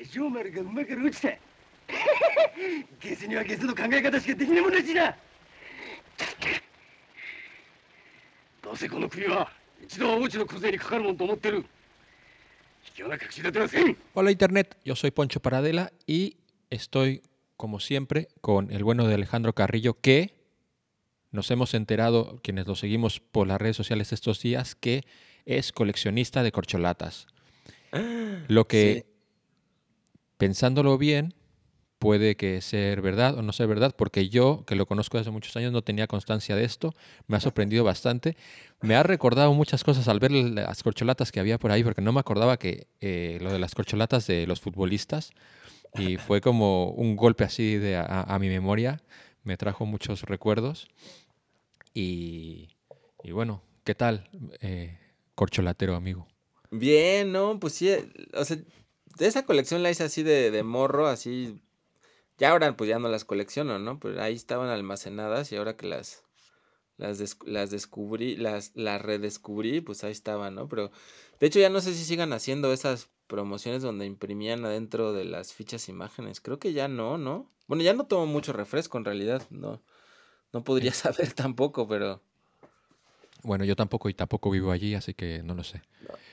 大正丸が馬から落ちたゲスにはゲスの考え方しかできないもんらしいなどうせこの国は一度は王子の小勢にかかるもんと思ってる卑怯な隠し立てはせん Hola Internet, yo soy Poncho Paradela y estoy, como siempre, con el bueno de Alejandro Carrillo, que nos hemos enterado, quienes lo seguimos por las redes sociales estos días, que es coleccionista de corcholatas. Lo que, pensándolo bien, puede que ser verdad o no sea verdad, porque yo, que lo conozco desde muchos años, no tenía constancia de esto. Me ha sorprendido bastante. Me ha recordado muchas cosas al ver las corcholatas que había por ahí, porque no me acordaba que eh, lo de las corcholatas de los futbolistas. Y fue como un golpe así de a, a mi memoria. Me trajo muchos recuerdos. Y, y bueno, ¿qué tal, eh, corcholatero amigo? Bien, ¿no? Pues sí, eh, o sea, de esa colección la hice así de, de morro, así. Ya ahora pues ya no las colecciono, ¿no? Pero ahí estaban almacenadas y ahora que las las, des- las descubrí, las, las redescubrí, pues ahí estaban, ¿no? Pero de hecho ya no sé si sigan haciendo esas promociones donde imprimían adentro de las fichas imágenes. Creo que ya no, ¿no? Bueno, ya no tomo mucho refresco en realidad, no. No podría saber tampoco, pero Bueno, yo tampoco y tampoco vivo allí, así que no lo sé.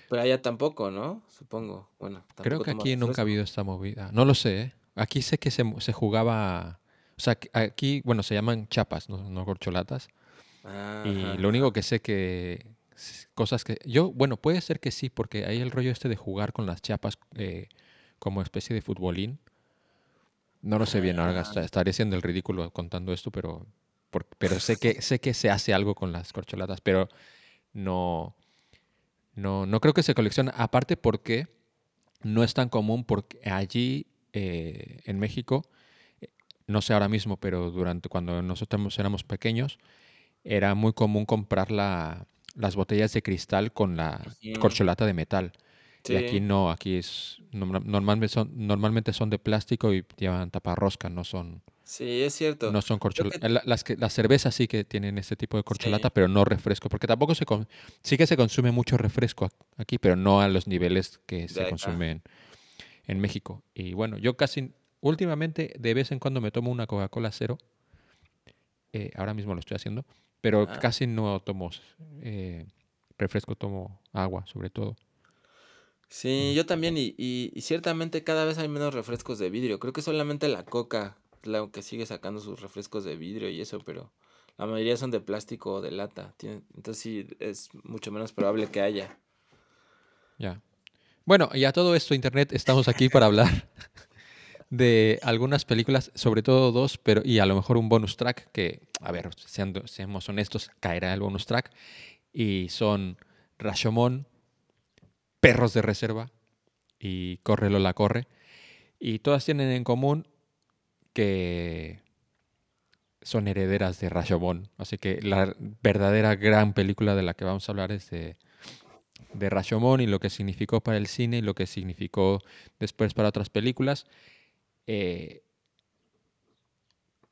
pero allá tampoco, ¿no? Supongo. Bueno, Creo que aquí nunca ha habido esta movida. No lo sé, ¿eh? Aquí sé que se, se jugaba... O sea, aquí, bueno, se llaman chapas, no, no corcholatas. Y lo único que sé que... Cosas que... Yo, bueno, puede ser que sí, porque hay el rollo este de jugar con las chapas eh, como especie de futbolín. No lo sé bien, ahora Ah. est- estaré siendo el ridículo contando esto, pero, por- pero sé, que, sé que se hace algo con las corcholatas, pero no, no, no creo que se colecciona. Aparte porque no es tan común, porque allí eh, en México, eh, no sé ahora mismo, pero durante cuando nosotros éramos pequeños, era muy común comprar la- las botellas de cristal con la Ujú. corcholata de metal. Y aquí Sí. no, aquí es norma- normalmente son, normalmente son de plástico y llevan taparrosca, no son, Sí, es cierto. no son corcholatas. que- Las, que, las cervezas sí que tienen este tipo de corcholata, Sí. pero no refresco, porque tampoco se con- sí que se consume mucho refresco aquí, pero no a los niveles que De se acá. consumen en México. Y bueno, yo casi últimamente de vez en cuando me tomo una Coca-Cola cero. eh, ahora mismo lo estoy haciendo, pero Ah. casi no tomo eh, refresco, tomo agua sobre todo. Sí, yo también, y, y, y ciertamente cada vez hay menos refrescos de vidrio. Creo que solamente la Coca la que sigue sacando sus refrescos de vidrio y eso, pero la mayoría son de plástico o de lata. Entonces sí, es mucho menos probable que haya. Ya. Bueno, y a todo esto, Internet, estamos aquí para hablar de algunas películas, sobre todo dos, pero y a lo mejor un bonus track que, a ver, seamos honestos, caerá el bonus track. Y son Rashomon, Perros de Reserva y Corre Lola Corre. Y todas tienen en común que son herederas de Rashomon. Así que la verdadera gran película de la que vamos a hablar es de, de Rashomon y lo que significó para el cine y lo que significó después para otras películas. Eh,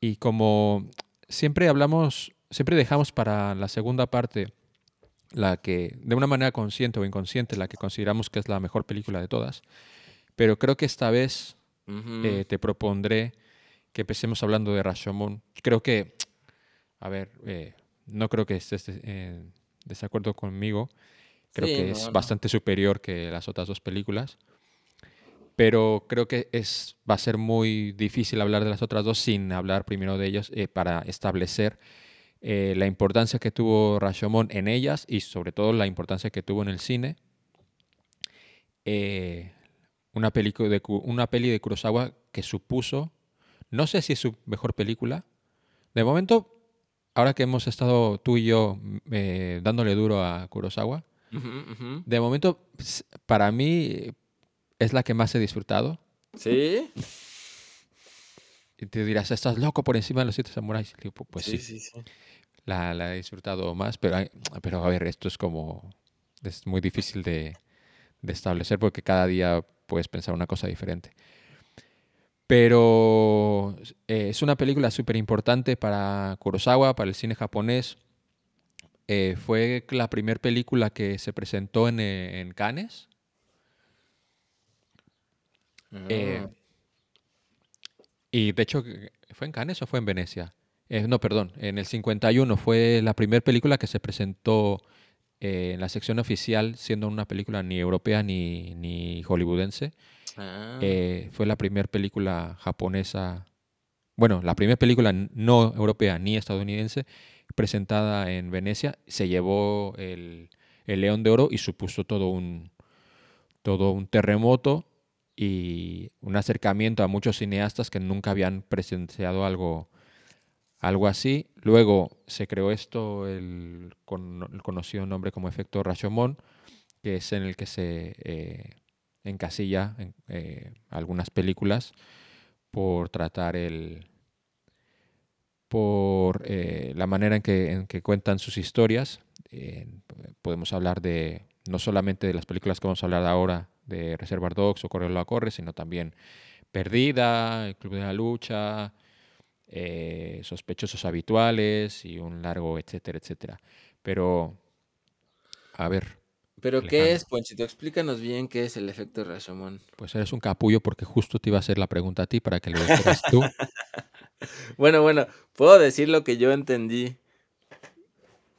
y como siempre hablamos, siempre dejamos para la segunda parte la que, de una manera consciente o inconsciente, la que consideramos que es la mejor película de todas. Pero creo que esta vez eh, te propondré que empecemos hablando de Rashomon. Creo que, a ver, eh, no creo que estés en eh, desacuerdo conmigo. Creo Sí, que no, es no. bastante superior que las otras dos películas. Pero creo que es, va a ser muy difícil hablar de las otras dos sin hablar primero de ellos eh, para establecer eh, la importancia que tuvo Rashomon en ellas y sobre todo la importancia que tuvo en el cine. Eh, una, una peli de Kurosawa que supuso, no sé si es su mejor película. De momento, ahora que hemos estado tú y yo eh, dándole duro a Kurosawa, de momento, ps- para mí, es la que más he disfrutado. ¿Sí? Y te dirás, estás loco por encima de los siete samuráis. Y digo, "Pu- Pues sí, sí, sí. La, la he disfrutado más, pero, hay- pero a ver, esto es como, es muy difícil de, de establecer porque cada día puedes pensar una cosa diferente. Pero eh, es una película súper importante para Kurosawa, para el cine japonés. Eh, fue la primera película que se presentó en, eh, en Cannes. Eh, Ah. y de hecho, ¿fue en Cannes o fue en Venecia? No, perdón, en el 51 fue la primera película que se presentó eh, en la sección oficial, siendo una película ni europea ni, ni hollywoodense. Ah. Eh, fue la primera película japonesa, bueno, la primera película no europea ni estadounidense presentada en Venecia. Se llevó el, el León de Oro y supuso todo un, todo un terremoto y un acercamiento a muchos cineastas que nunca habían presenciado algo, algo así. Luego se creó esto, el, con, el conocido nombre como efecto Rashomon, que es en el que se eh, encasilla en, eh, algunas películas por tratar el por eh, la manera en que, en que cuentan sus historias. Podemos hablar de no solamente de las películas que vamos a hablar ahora, de Reservoir Dogs o Correo la Corre, sino también Perdida, El Club de la Lucha, eh, Sospechosos Habituales y un largo etcétera, etcétera. Pero, a ver, ¿Pero qué es, Ponchito? Explícanos bien qué es el efecto Rashomon. pues eres un capullo porque justo te iba a hacer la pregunta a ti para que lo dijeras tú. Bueno, bueno, puedo decir lo que yo entendí.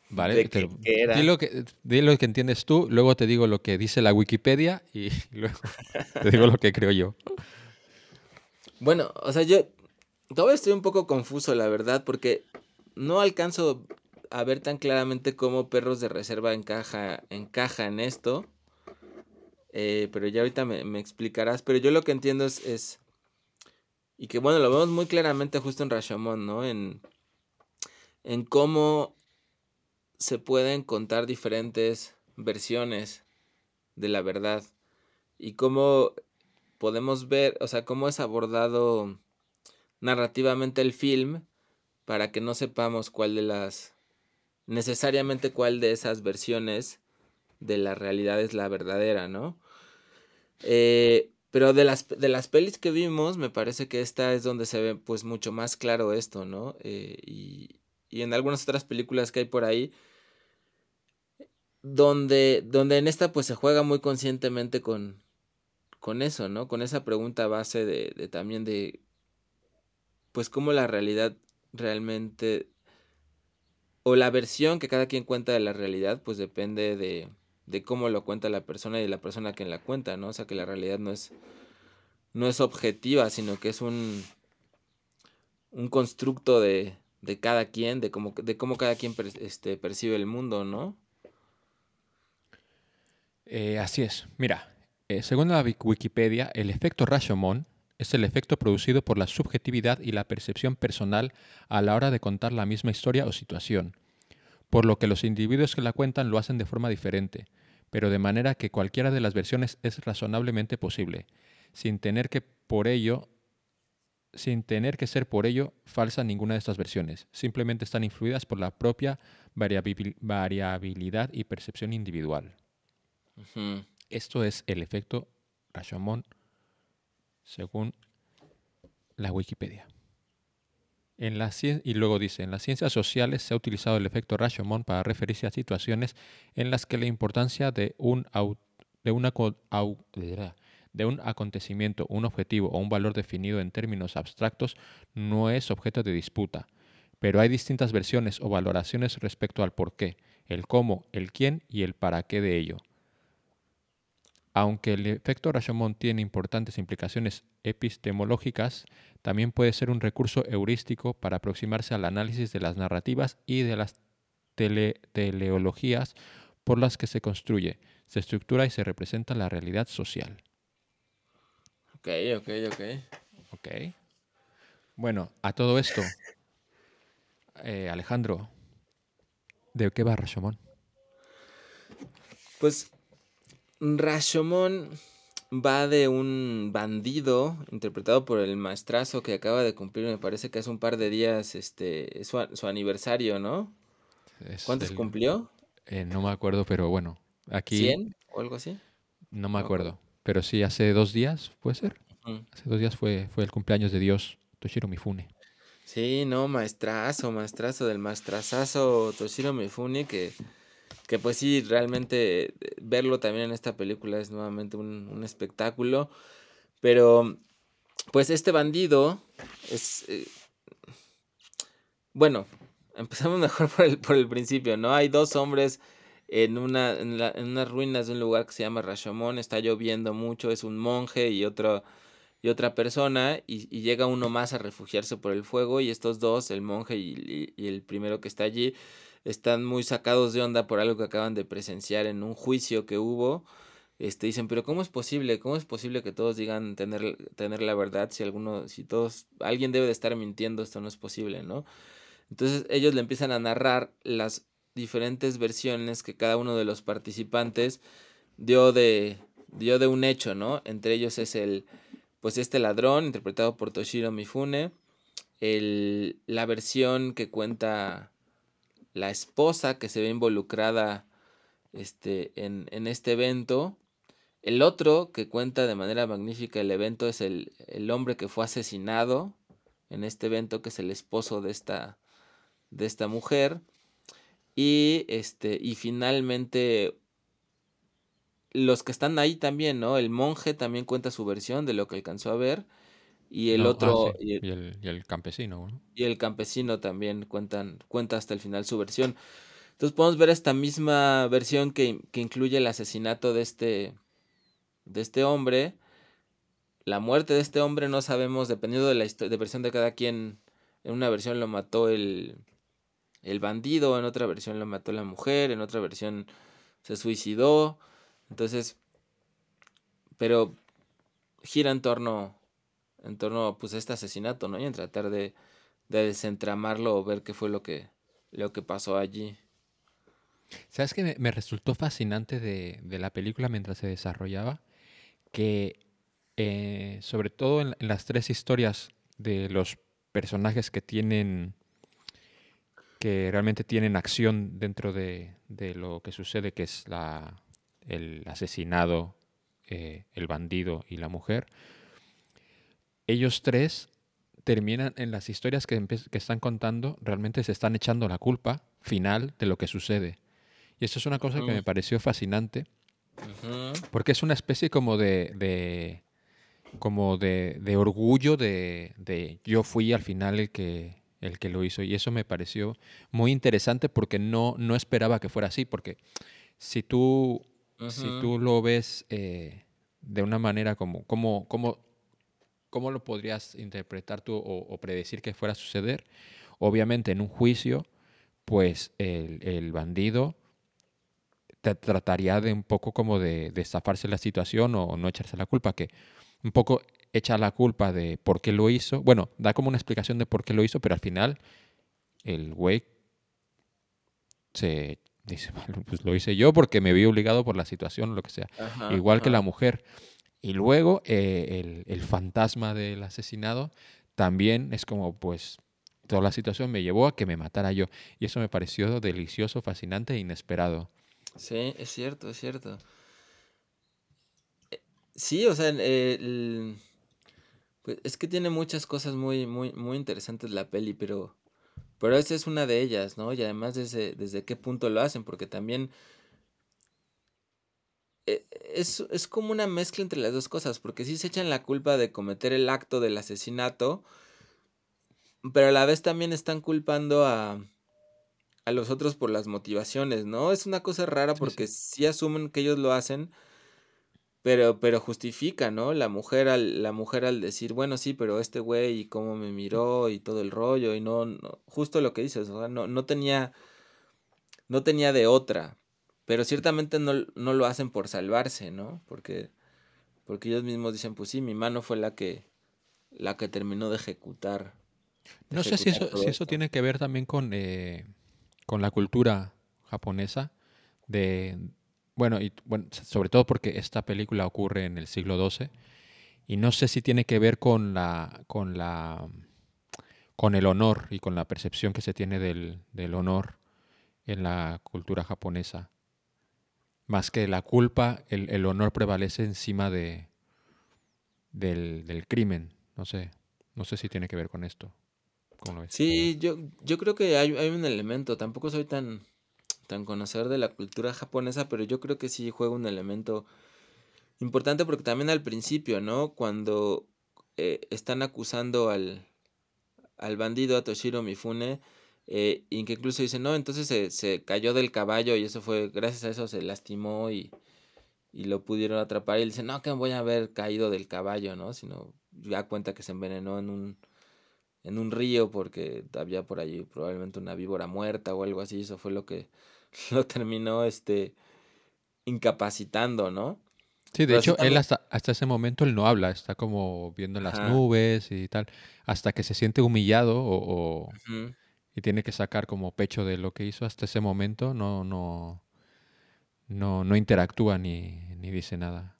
¿Vale? Te. Di lo que, di lo que entiendes tú, luego te digo lo que dice la Wikipedia y luego te digo lo que creo yo. Bueno, o sea, yo todavía estoy un poco confuso, la verdad, porque no alcanzo a ver tan claramente cómo Perros de Reserva encaja, en esto. Eh, pero ya ahorita me, me explicarás. Pero yo lo que entiendo es, es- Y que bueno, lo vemos muy claramente justo en Rashomon, ¿no? En, en cómo se pueden contar diferentes versiones de la verdad. Y cómo podemos ver, o sea, cómo es abordado narrativamente el film para que no sepamos cuál de las, necesariamente cuál de esas versiones de la realidad es la verdadera, ¿no? Eh, pero de las, de las pelis que vimos, me parece que esta es donde se ve pues mucho más claro esto, ¿no? Eh, y, y en algunas otras películas que hay por ahí, donde, donde en esta pues se juega muy conscientemente con, con eso, ¿no? Con esa pregunta base de, de también de, pues cómo la realidad realmente, o la versión que cada quien cuenta de la realidad, pues depende de, de cómo lo cuenta la persona y de la persona que la cuenta, ¿no? O sea que la realidad no es, no es objetiva, sino que es un, un constructo de, de cada quien, de cómo, de cómo cada quien este, percibe el mundo, ¿no? Eh, así es. Mira, eh, según la Wik- Wikipedia, el efecto Rashomon es el efecto producido por la subjetividad y la percepción personal a la hora de contar la misma historia o situación, por lo que los individuos que la cuentan lo hacen de forma diferente, pero de manera que cualquiera de las versiones es razonablemente posible, sin tener que por ello sin tener que ser por ello falsa ninguna de estas versiones, simplemente están influidas por la propia variabil- variabilidad y percepción individual. Esto es el efecto Rashomon según la Wikipedia. En y luego dice, en las ciencias sociales se ha utilizado el efecto Rashomon para referirse a situaciones en las que la importancia de un, una de un acontecimiento, un objetivo o un valor definido en términos abstractos no es objeto de disputa, pero hay distintas versiones o valoraciones respecto al por qué, el cómo, el quién y el para qué de ello. Aunque el efecto Rashomon tiene importantes implicaciones epistemológicas, también puede ser un recurso heurístico para aproximarse al análisis de las narrativas y de las tele- teleologías por las que se construye, se estructura y se representa la realidad social. Ok, ok, ok. Ok. Bueno, a todo esto, eh, Alejandro, ¿de qué va Rashomon? Pues Rashomon va de un bandido interpretado por el maestrazo que acaba de cumplir, me parece que hace un par de días, este, es su, su aniversario, ¿no? Es ¿Cuántos cumplió? eh, no me acuerdo, pero bueno, aquí ¿100 o algo así? no me acuerdo. Pero sí, hace dos días, ¿puede ser? Hace dos días fue, fue el cumpleaños de Dios, Toshiro Mifune. Sí, no, maestrazo, maestrazo del maestrazazo Toshiro Mifune, que, que pues sí, realmente eh, verlo también en esta película es nuevamente un, espectáculo. Pero, pues este bandido es... eh, bueno, empezamos mejor por el, por el principio, ¿no? Hay dos hombres en, una, en, unas ruinas de un lugar que se llama Rashomon, está lloviendo mucho, es un monje y otro y otra persona, y, llega uno más a refugiarse por el fuego, y estos dos, el monje y el primero que está allí, están muy sacados de onda por algo que acaban de presenciar en un juicio que hubo. Este, dicen, pero ¿cómo es posible? ¿Cómo es posible que todos digan tener, tener la verdad si alguno, si todos, alguien debe de estar mintiendo, esto no es posible, ¿no? Entonces ellos le empiezan a narrar las diferentes versiones que cada uno de los participantes dio de, dio de un hecho, ¿no? Entre ellos es el, pues este ladrón, interpretado por Toshiro Mifune, el, la versión que cuenta la esposa que se ve involucrada este, en, en este evento. El otro que cuenta de manera magnífica el evento es el, el hombre que fue asesinado en este evento, que es el esposo de esta, de esta mujer. Y este, y finalmente los que están ahí también, ¿no? El monje también cuenta su versión de lo que alcanzó a ver. Y el No, ah, otro, sí, y el, Y el, y el campesino, ¿no? y el campesino también cuentan, cuenta hasta el final su versión. Entonces podemos ver esta misma versión que, que incluye el asesinato de este, de este hombre. La muerte de este hombre no sabemos, dependiendo de la de versión de cada quien. En una versión lo mató el, el bandido, en otra versión lo mató la mujer, en otra versión se suicidó. Entonces, pero gira en torno, en torno pues, a este asesinato, ¿no? Y en tratar de, de desentramarlo o ver qué fue lo que, lo que pasó allí. ¿Sabes qué me, me resultó fascinante de, de la película mientras se desarrollaba? Que eh, sobre todo en, en las tres historias de los personajes que tienen, que realmente tienen acción dentro de, de lo que sucede, que es la, el asesinado, eh, el bandido y la mujer, ellos tres terminan en las historias que, están contando, realmente se están echando la culpa final de lo que sucede. Y eso es una cosa que me pareció fascinante, porque es una especie como de, de- como de, de orgullo de, de yo fui al final el que, el que lo hizo. Y eso me pareció muy interesante porque no, no esperaba que fuera así, porque si tú, si tú lo ves eh, de una manera como, como, como, ¿cómo lo podrías interpretar tú o, o predecir que fuera a suceder? Obviamente en un juicio, pues el, el bandido te trataría de un poco como de, de zafarse la situación o no echarse la culpa, que un poco echa la culpa de por qué lo hizo. Bueno, da como una explicación de por qué lo hizo, pero al final el güey se dice, "Bueno, pues lo hice yo porque me vi obligado por la situación o lo que sea. Ajá, Igual que ajá. la mujer. Y luego eh, el, el fantasma del asesinado también es como, pues, toda la situación me llevó a que me matara yo. Y eso me pareció delicioso, fascinante e inesperado. Sí, es cierto, es cierto. Eh, Sí, o sea, pues es que tiene muchas cosas muy, muy, muy interesantes la peli, pero, pero esa es una de ellas, ¿no? Y además desde, desde qué punto lo hacen, porque también es, es como una mezcla entre las dos cosas, porque sí se echan la culpa de cometer el acto del asesinato, pero a la vez también están culpando a, a los otros por las motivaciones, ¿no? Es una cosa rara Sí, porque sí. sí asumen que ellos lo hacen, pero, pero justifica, ¿no? La mujer al, la mujer al decir, bueno, sí, pero este güey y cómo me miró y todo el rollo, y no, no- justo lo que dices, o sea, no, no tenía, no tenía de otra, pero ciertamente no, no lo hacen por salvarse, ¿no? Porque, porque ellos mismos dicen, pues sí, mi mano fue la que, la que terminó de ejecutar, de No sé si eso, si eso tiene que ver también con, eh, con la cultura japonesa de, bueno, y bueno, sobre todo porque esta película ocurre en el siglo XII y no sé si tiene que ver con la, con la, con el honor y con la percepción que se tiene del, del honor en la cultura japonesa. Más que la culpa, el, el honor prevalece encima de, del, del crimen. No sé, no sé si tiene que ver con esto. Sí, yo, yo creo que hay, hay un elemento, tampoco soy tan, tan conocedor de la cultura japonesa, pero yo creo que sí juega un elemento importante porque también al principio, ¿no? Cuando eh, están acusando al, al bandido, a Toshiro Mifune, eh, y que incluso dicen, no, entonces se, se, cayó del caballo y eso fue, gracias a eso se lastimó y, y lo pudieron atrapar. Y dice, no, que voy a haber caído del caballo, ¿no? Sino ya cuenta que se envenenó en un, en un río porque había por allí probablemente una víbora muerta o algo así. Eso fue lo que lo terminó este, incapacitando, ¿no? Sí, de hecho, él hasta, hasta ese momento él no habla, está como viendo las nubes y tal, hasta que se siente humillado o, y tiene que sacar como pecho de lo que hizo hasta ese momento, no, no, no, no interactúa ni, ni dice nada.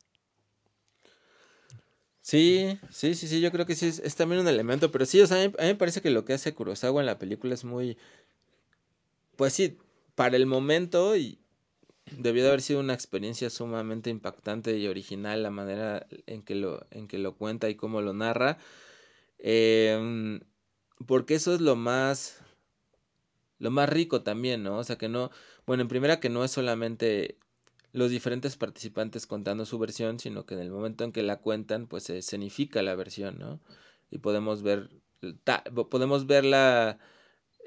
Sí, sí, sí, sí, yo creo que sí es, también un elemento, pero sí, o sea, a mí, me parece que lo que hace Kurosawa en la película es muy, pues sí, para el momento y debió de haber sido una experiencia sumamente impactante y original la manera en que lo, en que lo cuenta y cómo lo narra, em, porque eso es lo más, lo más rico también, ¿no? O sea, que no, bueno, en primera que no es solamente los diferentes participantes contando su versión, sino que en el momento en que la cuentan, pues se escenifica la versión, ¿no? Y podemos ver, podemos verla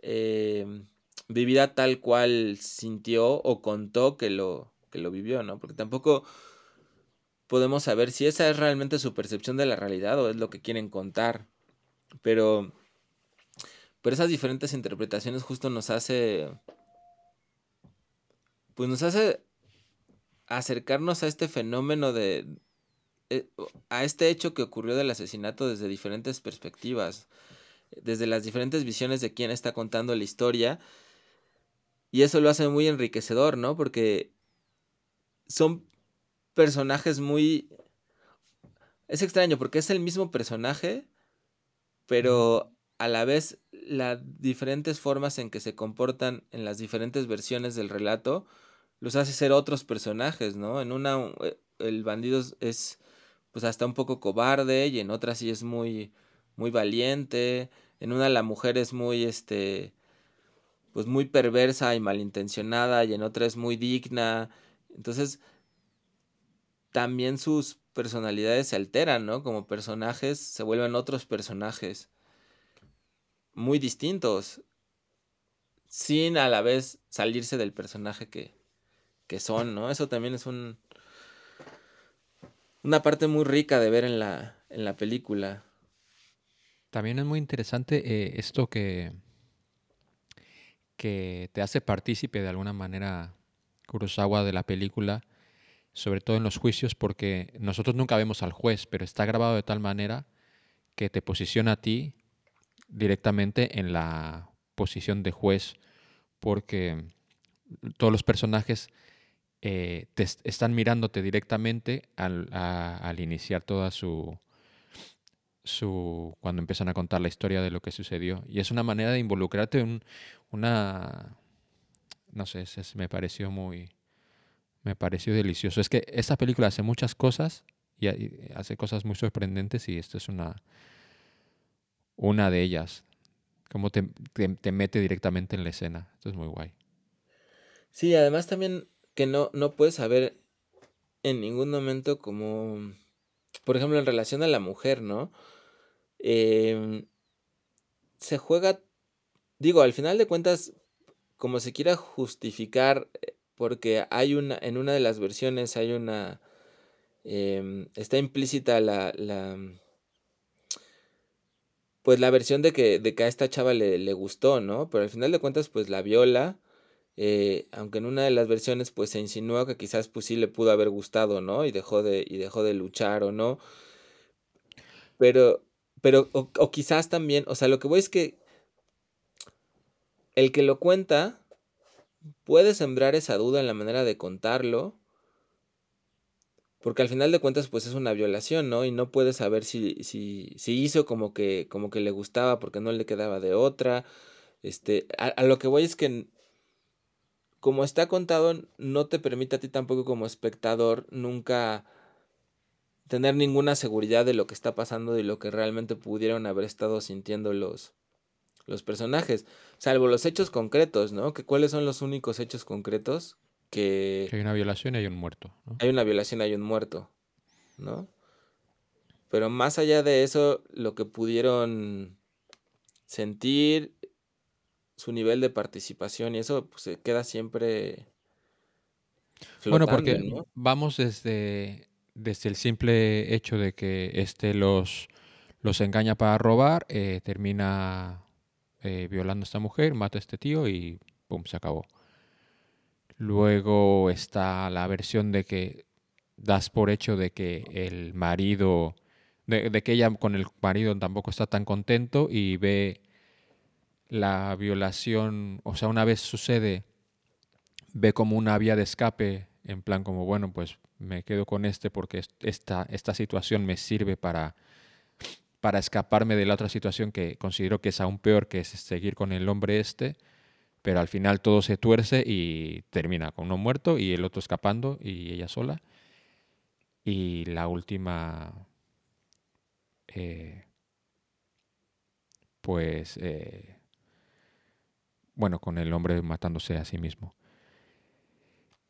eh, vivida tal cual sintió o contó que lo, que lo vivió, ¿no? Porque tampoco podemos saber si esa es realmente su percepción de la realidad o es lo que quieren contar. Pero, pero esas diferentes interpretaciones justo nos hace, pues nos hace acercarnos a este fenómeno de... Eh, a este hecho que ocurrió del asesinato desde diferentes perspectivas, desde las diferentes visiones de quién está contando la historia. Y eso lo hace muy enriquecedor, ¿no? Porque son personajes muy... Es extraño porque es el mismo personaje, pero a la vez las diferentes formas en que se comportan en las diferentes versiones del relato los hace ser otros personajes, ¿no? En una eh, el bandido es pues hasta un poco cobarde y en otra sí es muy muy valiente, en una la mujer es muy este pues muy perversa y malintencionada y en otra es muy digna. Entonces también sus personalidades se alteran, ¿no? Como personajes se vuelven otros personajes muy distintos sin a la vez salirse del personaje que, que son, ¿no? Eso también es un una parte muy rica de ver en la, en la película. También es muy interesante eh, esto que, que te hace partícipe de alguna manera Kurosawa de la película, sobre todo en los juicios, porque nosotros nunca vemos al juez, pero está grabado de tal manera que te posiciona a ti directamente en la posición de juez, porque todos los personajes eh, te están mirándote directamente al, iniciar toda su, su. cuando empiezan a contar la historia de lo que sucedió. Y es una manera de involucrarte en una. No sé, me pareció muy. Me pareció delicioso. Es que esta película hace muchas cosas y hace cosas muy sorprendentes y esto es una. Una de ellas. Como te, te, te mete directamente en la escena. Esto es muy guay. Sí, además también que no, no puedes saber en ningún momento como, por ejemplo, en relación a la mujer, ¿no? Em, se juega, digo, al final de cuentas, como se quiera justificar, eh, porque hay una, en una de las versiones hay una, em, está implícita la, la, pues la versión de que, de que a esta chava le, le gustó, ¿no? Pero al final de cuentas, pues la viola eh, aunque en una de las versiones pues se insinúa que quizás pues sí le pudo haber gustado, ¿no? Y dejó de, y dejó de luchar o no. Pero, pero, o, o quizás también, o sea, lo que voy es que el que lo cuenta puede sembrar esa duda en la manera de contarlo. Porque al final de cuentas, pues es una violación, ¿no? Y no puede saber si, si, si hizo como que, como que le gustaba porque no le quedaba de otra. Este, a, a lo que voy es que como está contado, no te permite a ti tampoco como espectador nunca tener ninguna seguridad de lo que está pasando y lo que realmente pudieron haber estado sintiendo los, los personajes, salvo los hechos concretos, ¿no? Que cuáles son los únicos hechos concretos que... hay una violación y hay un muerto. Hay una violación y hay un muerto. ¿no? Pero más allá de eso, lo que pudieron sentir, su nivel de participación y eso, pues se queda siempre Bueno, porque ¿no? vamos desde, desde el simple hecho de que este los, los engaña para robar, eh, termina eh, violando a esta mujer, mata a este tío y pum, se acabó. Luego está la versión de que das por hecho de que el marido, de, que ella con el marido tampoco está tan contento y ve la violación, o sea, una vez sucede, ve como una vía de escape, en plan como, bueno, pues me quedo con este porque est- esta, esta situación me sirve para, para escaparme de la otra situación que considero que es aún peor, que es seguir con el hombre este, pero al final todo se tuerce y termina con uno muerto y el otro escapando y ella sola. Y la última, eh, pues, eh, bueno, con el hombre matándose a sí mismo.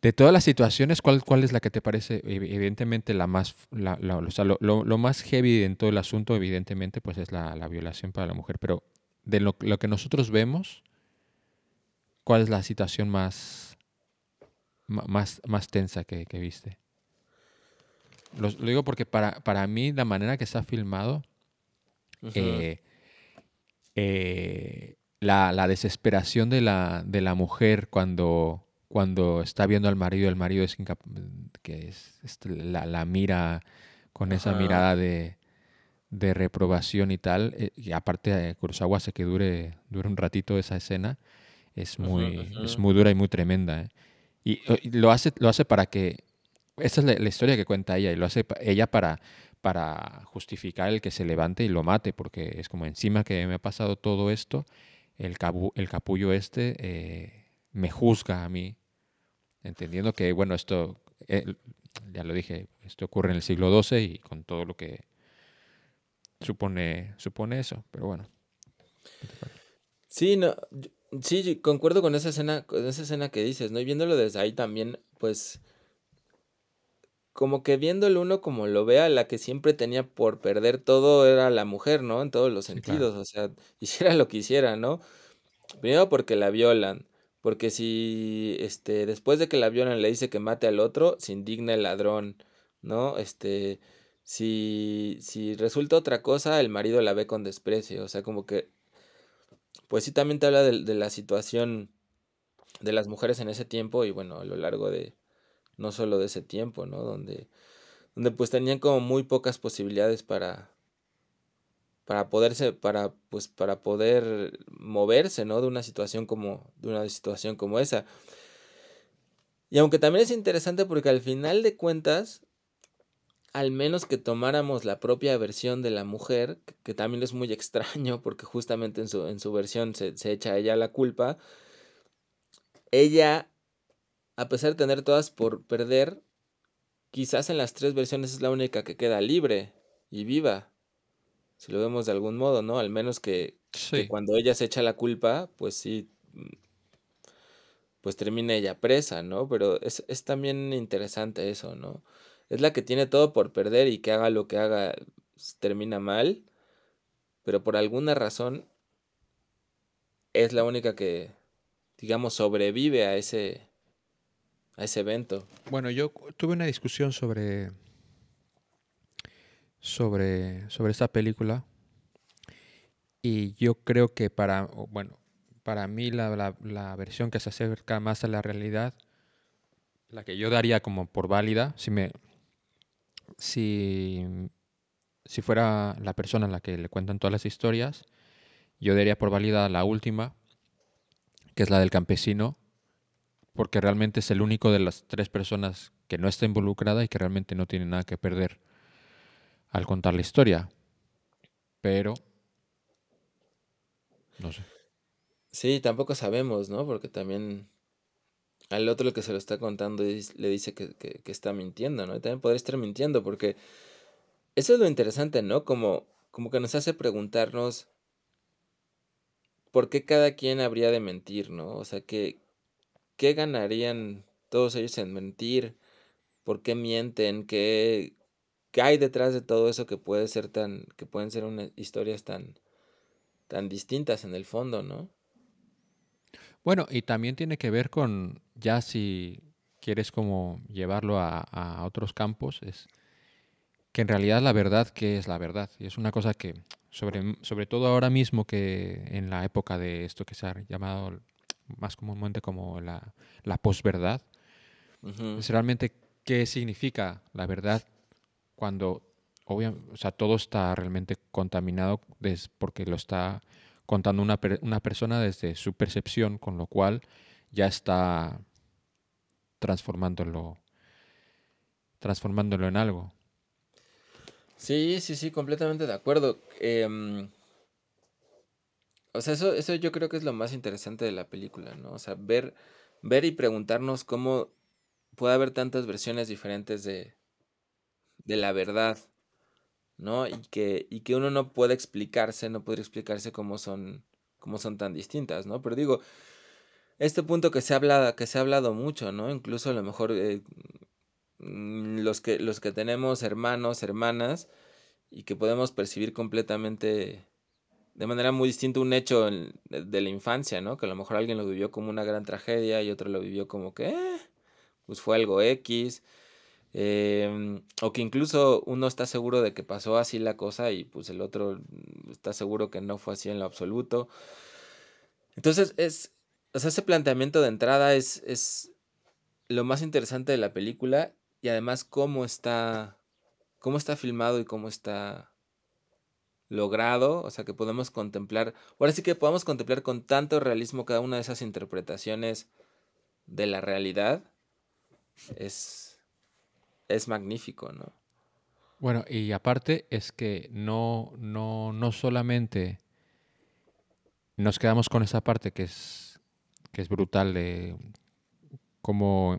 De todas las situaciones, ¿cuál, cuál es la que te parece, evi- evidentemente, la más, la- la- o sea, lo, lo- lo más heavy en todo el asunto, evidentemente, pues es la, la violación para la mujer, pero de lo, lo que nosotros vemos, ¿cuál es la situación más, más, más tensa que, que viste? Lo, lo digo porque para, para mí la manera que está filmado, Ujú. eh, eh, la, la desesperación de la, de la mujer cuando, cuando está viendo al marido, el marido es que es, la, la mira con esa mirada de, de reprobación y tal. eh, y aparte, Kurosawa hace que dure, dure un ratito esa escena. Es muy, es ujú. muy dura y muy tremenda. ¿eh? Y, y lo, hace, lo hace para que. Esa es la, la historia que cuenta ella, y lo hace ella para, para justificar el que se levante y lo mate, porque es como encima que me ha pasado todo esto, el, cabu- el capullo este eh, me juzga a mí, entendiendo que, bueno, esto, eh, ya lo dije, esto ocurre en el siglo XII y con todo lo que supone, supone eso, pero bueno. Sí, no, sí, concuerdo con esa escena, con esa escena que dices, ¿no? Y viéndolo desde ahí también, pues, como que viéndolo uno como lo vea, la que siempre tenía por perder todo era la mujer, ¿no? En todos los Sí, claro. sentidos, o sea, hiciera lo que hiciera, ¿no? Primero porque la violan, porque si, este, después de que la violan le dice que mate al otro, se indigna el ladrón, ¿no? Este, si, si resulta otra cosa, el marido la ve con desprecio, o sea, como que, pues sí también te habla de, de la situación de las mujeres en ese tiempo y bueno, a lo largo de, no solo de ese tiempo, ¿no? Donde, donde pues tenían como muy pocas posibilidades para, para poderse, para, pues, para poder moverse, ¿no? De una situación como, de una situación como esa. Y aunque también es interesante porque al final de cuentas, al menos que tomáramos la propia versión de la mujer, que, también es muy extraño porque justamente en su, en su versión se, se echa a ella la culpa, ella, a pesar de tener todas por perder, quizás en las tres versiones es la única que queda libre y viva, si lo vemos de algún modo, ¿no? Al menos que, que cuando ella se echa la culpa, pues sí, pues termina ella presa, ¿no? Pero es, es también interesante eso, ¿no? Es la que tiene todo por perder y que haga lo que haga, termina mal, pero por alguna razón es la única que, digamos, sobrevive a ese, a ese evento. Bueno, yo tuve una discusión sobre, sobre, sobre esta película y yo creo que para, bueno, para mí la, la- la versión que se acerca más a la realidad, la que yo daría como por válida, si me, si, si fuera la persona a la que le cuentan todas las historias, yo daría por válida la última, que es la del campesino, porque realmente es el único de las tres personas que no está involucrada y que realmente no tiene nada que perder al contar la historia. Pero, no sé. Sí, tampoco sabemos, ¿no? Porque también al otro que se lo está contando le dice que, que- está mintiendo, ¿no? Y también podría estar mintiendo porque eso es lo interesante, ¿no? Como, como que nos hace preguntarnos por qué cada quien habría de mentir, ¿no? O sea, ¿qué, ganarían todos ellos en mentir? ¿Por qué mienten? ¿Qué, qué hay detrás de todo eso que puede ser tan, que pueden ser una, historias tan, tan distintas en el fondo, ¿no? Bueno, y también tiene que ver con, ya si quieres como llevarlo a, a otros campos, es que en realidad la verdad, ¿qué es la verdad? Y es una cosa que, sobre, sobre todo ahora mismo que en la época de esto que se ha llamado más comúnmente como la, la posverdad, Ujú. es realmente qué significa la verdad cuando obviamente, o sea, todo está realmente contaminado des- porque lo está contando una, per- una persona desde su percepción, con lo cual ya está transformándolo, transformándolo en algo. Sí, sí, sí, completamente de acuerdo. Em, o sea, eso, eso yo creo que es lo más interesante de la película, ¿no? O sea, ver, ver y preguntarnos cómo puede haber tantas versiones diferentes de, de la verdad, ¿no? Y que, y que uno no puede explicarse, no podría explicarse cómo son, cómo son tan distintas, ¿no? Pero digo, este punto que se que se ha hablado mucho, ¿no? Incluso a lo mejor eh, mm, los que, los que tenemos hermanos, hermanas, y que podemos percibir completamente de manera muy distinta un hecho de la infancia, ¿no? Que a lo mejor alguien lo vivió como una gran tragedia y otro lo vivió como que, eh, pues fue algo X. em, o que incluso uno está seguro de que pasó así la cosa y pues el otro mm, está seguro que no fue así en lo absoluto. Entonces es, o sea, ese planteamiento de entrada es, es lo más interesante de la película y además cómo está, cómo está filmado y cómo está logrado, o sea, que podemos contemplar, ahora sí que podemos contemplar con tanto realismo cada una de esas interpretaciones de la realidad, es, es magnífico, ¿no? Bueno, y aparte es que no, no, no solamente nos quedamos con esa parte que es, que es brutal de cómo,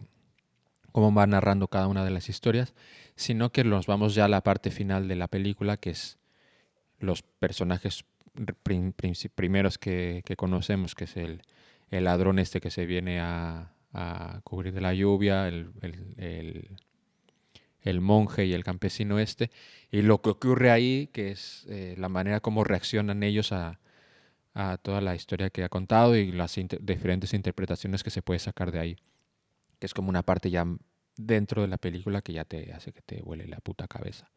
cómo va narrando cada una de las historias, sino que nos vamos ya a la parte final de la película, que es los personajes primeros que, conocemos, que es el, el ladrón este que se viene a, cubrir de la lluvia, el- el monje y el campesino este, y lo que ocurre ahí, que es eh, la manera como reaccionan ellos a, a toda la historia que ha contado y las diferentes interpretaciones que se puede sacar de ahí, que es como una parte ya dentro de la película que ya te hace que te huele la puta cabeza.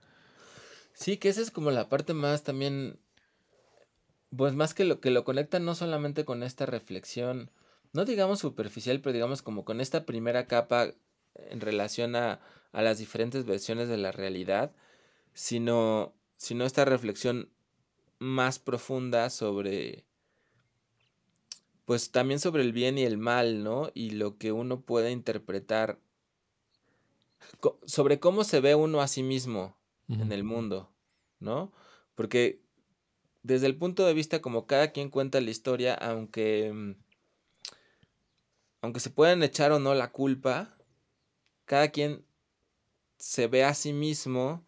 Sí, que esa es como la parte más también, pues más que lo que lo conecta no solamente con esta reflexión, no digamos superficial, pero digamos como con esta primera capa en relación a, a las diferentes versiones de la realidad, sino, sino esta reflexión más profunda sobre, pues también sobre el bien y el mal, ¿no? Y lo que uno puede interpretar, sobre cómo se ve uno a sí mismo en el mundo, ¿no? Porque desde el punto de vista como cada quien cuenta la historia, aunque, mm, aunque se puedan echar o no la culpa, cada quien se ve a sí mismo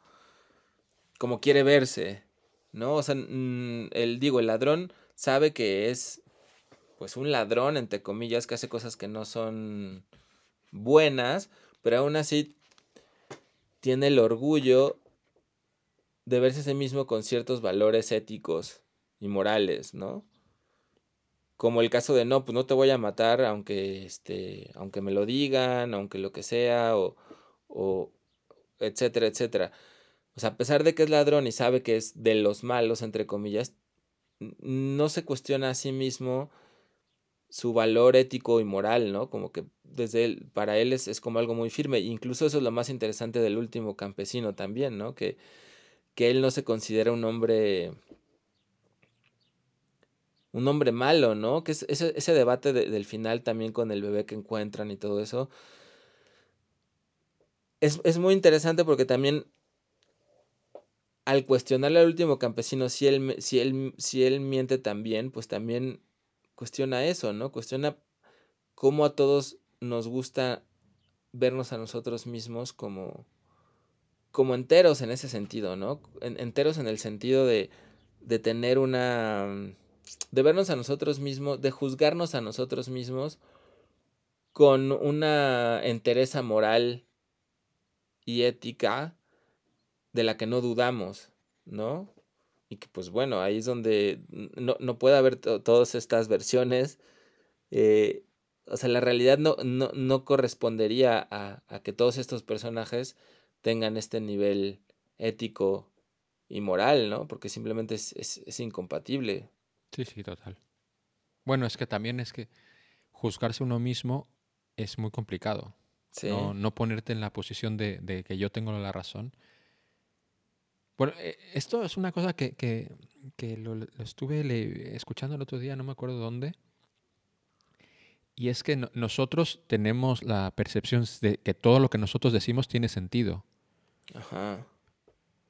como quiere verse, ¿no? O sea, el digo, el ladrón sabe que es pues un ladrón, entre comillas, que hace cosas que no son buenas, pero aún así tiene el orgullo de verse a sí mismo con ciertos valores éticos y morales, ¿no? Como el caso de no, pues no te voy a matar aunque este, aunque me lo digan, aunque lo que sea, o, o etcétera, etcétera. O sea, a pesar de que es ladrón y sabe que es de los malos, entre comillas, no se cuestiona a sí mismo su valor ético y moral, ¿no? Como que desde él, para él es, es como algo muy firme. Incluso eso es lo más interesante del último campesino también, ¿no? Que, que él no se considera un hombre un hombre malo, ¿no? Que es ese, ese debate de- del final también con el bebé que encuentran y todo eso. Es, es muy interesante porque también al cuestionarle al último campesino si él, si él, si él miente también, pues también cuestiona eso, ¿no? Cuestiona cómo a todos nos gusta vernos a nosotros mismos como, como enteros en ese sentido, ¿no? En- enteros en el sentido de, de tener una... de vernos a nosotros mismos, de juzgarnos a nosotros mismos con una entereza moral y ética de la que no dudamos, ¿no? Y que pues bueno, ahí es donde no, no puede haber todas estas versiones. Eh, o sea, la realidad no, no, no correspondería a, a, que todos estos personajes tengan este nivel ético y moral, ¿no? Porque simplemente es, es, es incompatible. Sí, sí, total. Bueno, es que también es que juzgarse uno mismo es muy complicado. Sí. No, no ponerte en la posición de, de que yo tengo la razón. Bueno, eh, esto es una cosa que, que, que lo, lo estuve le- escuchando el otro día, no me acuerdo dónde. Y es que no- nosotros tenemos la percepción de que todo lo que nosotros decimos tiene sentido, Ajá.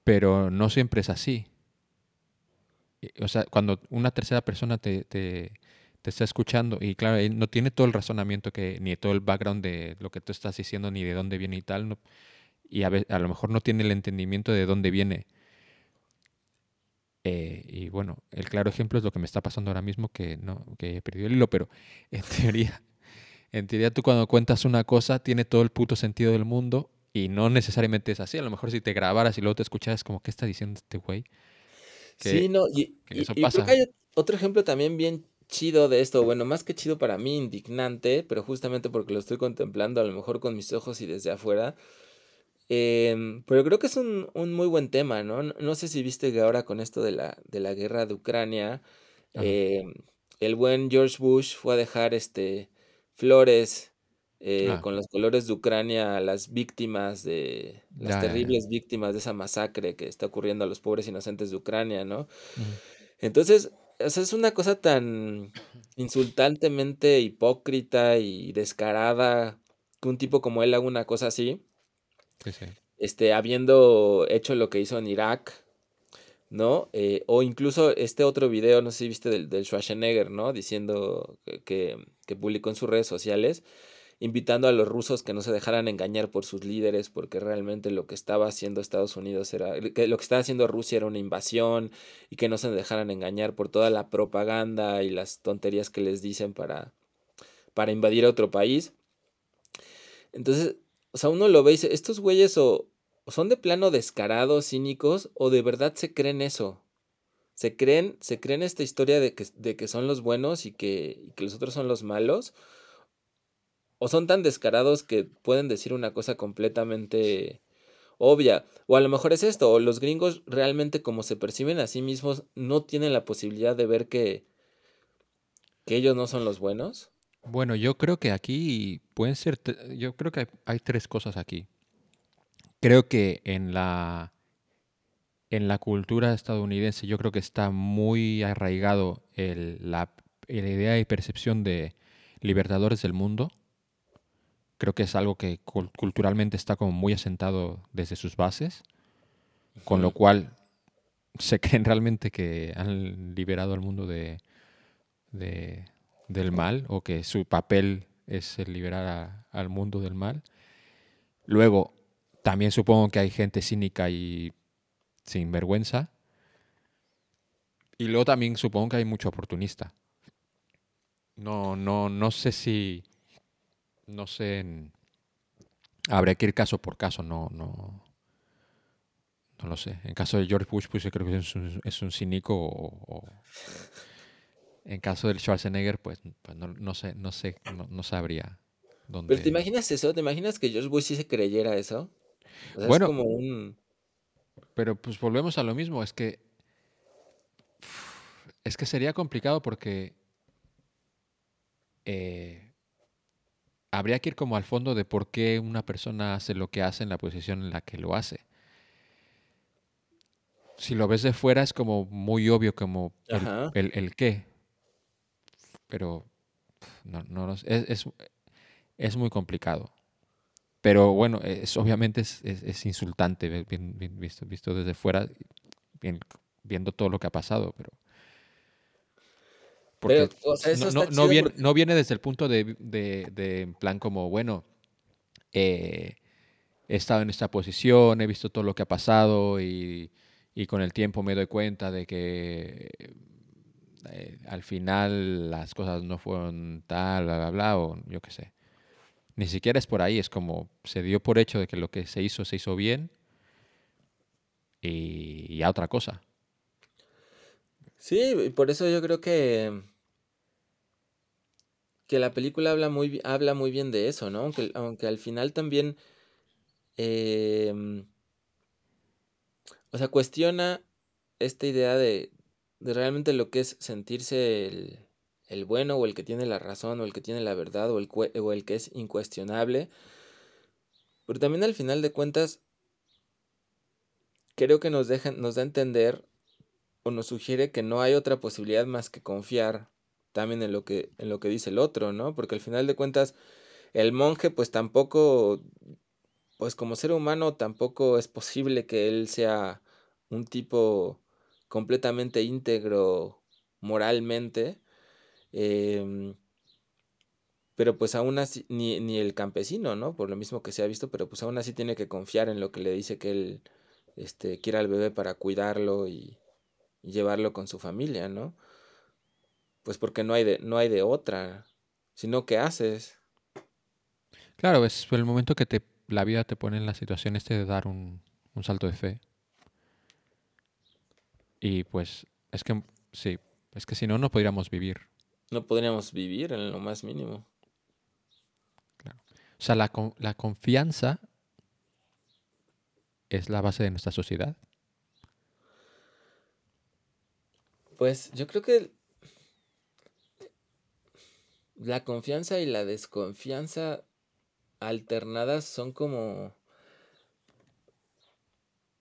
pero no siempre es así. Y- O sea, cuando una tercera persona te, te, te está escuchando y claro, él no tiene todo el razonamiento que, ni todo el background de lo que tú estás diciendo, ni de dónde viene y tal, no- y a, a lo mejor no tiene el entendimiento de dónde viene. Eh, y bueno, el claro ejemplo es lo que me está pasando ahora mismo, que no, que he perdido el hilo, pero en teoría, en teoría tú cuando cuentas una cosa tiene todo el puto sentido del mundo y no necesariamente es así. A lo mejor si te grabaras y luego te escucharas como, ¿qué está diciendo este güey? Que- Sí, no, y, que y- eso y creo pasa. que hay ot- otro ejemplo también bien chido de esto, bueno, más que chido para mí, indignante, pero justamente porque lo estoy contemplando a lo mejor con mis ojos y desde afuera. Em, pero creo que es un, un muy buen tema, ¿no? No, no sé si viste que ahora con esto de la, de la guerra de Ucrania, em, el buen George Bush fue a dejar este flores eh, Ah. con los colores de Ucrania a las víctimas de, las Ya, ya, ya. terribles víctimas de esa masacre que está ocurriendo a los pobres inocentes de Ucrania, ¿no? Entonces, o sea, es una cosa tan insultantemente hipócrita y descarada que un tipo como él haga una cosa así, Este, habiendo hecho lo que hizo en Irak, ¿no? Eh, o incluso este otro video, no sé si viste del, del Schwarzenegger, ¿no? Diciendo que, que, publicó en sus redes sociales, invitando a los rusos que no se dejaran engañar por sus líderes, porque realmente lo que estaba haciendo Estados Unidos era, lo que estaba haciendo Rusia era una invasión y que no se dejaran engañar por toda la propaganda y las tonterías que les dicen para, para invadir a otro país. Entonces, o sea, uno lo ve y dice, estos güeyes o, son de plano descarados, cínicos, o de verdad se creen eso. Se creen, se creen esta historia de que, de que son los buenos y que, y que los otros son los malos. O son tan descarados que pueden decir una cosa completamente obvia. O a lo mejor es esto, o los gringos realmente como se perciben a sí mismos no tienen la posibilidad de ver que, que ellos no son los buenos. Bueno, yo creo que aquí pueden ser, yo creo que hay, hay tres cosas aquí. Creo que en la, en la cultura estadounidense yo creo que está muy arraigado el- la, la idea y percepción de libertadores del mundo. Creo que es algo que cul- culturalmente está como muy asentado desde sus bases, con lo cual se creen realmente que han liberado al mundo de, de- del mal o que su papel es el liberar a- al mundo del mal. Luego, también supongo que hay gente cínica y sin vergüenza. Y luego también supongo que hay mucho oportunista. No, no, no sé si. No sé. Habría que ir caso por caso, no, no. No lo sé. En caso de George Bush, pues yo creo que es un, es un cínico o, o- En caso del Schwarzenegger, pues, pues no, no sé, no sé, no, no sabría dónde. Pero ¿te imaginas eso? ¿Te imaginas que George Bush sí se creyera eso? O sea, Bueno. es como un... Pero pues volvemos a lo mismo, es que es que sería complicado porque eh, habría que ir como al fondo de por qué una persona hace lo que hace en la posición en la que lo hace. Si lo ves de fuera es como muy obvio como el- el qué. Pero no, no lo sé, es, es, es muy complicado. Pero bueno, es, obviamente es, es- insultante bien- bien visto, visto desde fuera, bien- viendo todo lo que ha pasado, pero... Pero, Porque o sea, eso no, no- viene, porque- no viene desde el punto de, de- plan como, bueno, eh, he estado en esta posición, he visto todo lo que ha pasado y, y con el tiempo me doy cuenta de que eh, al final las cosas no fueron tal, bla, bla, bla, o yo qué sé. Ni siquiera es por ahí, es como se dio por hecho de que lo que se hizo se hizo bien y, a otra cosa. Sí, por eso yo creo que que la película habla muy, habla muy bien de eso, ¿no? Aunque, aunque al final también, em, o sea, cuestiona esta idea de, de realmente lo que es sentirse el, el bueno o el que tiene la razón o el que tiene la verdad o el, o el que es incuestionable. Pero también al final de cuentas, creo que nos dejan, nos da a entender o nos sugiere que no hay otra posibilidad más que confiar también en lo que, en lo que dice el otro, ¿no? Porque al final de cuentas, el monje, pues tampoco, pues como ser humano, tampoco es posible que él sea un tipo completamente íntegro moralmente. em, pero pues aún así, ni, ni el campesino, ¿no? Por lo mismo que se ha visto, pero pues aún así tiene que confiar en lo que le dice que él este, quiere al bebé para cuidarlo y, llevarlo con su familia, ¿no? Pues porque no hay de, no hay de otra. Sino, ¿qué haces? Claro, es el momento que te, la vida te pone en la situación este de dar un, un salto de fe. Y pues es que sí, es que si no, no podríamos vivir. No podríamos vivir en lo más mínimo. Claro. O sea, la, la confianza es la base de nuestra sociedad. Pues yo creo que la confianza y la desconfianza alternadas son como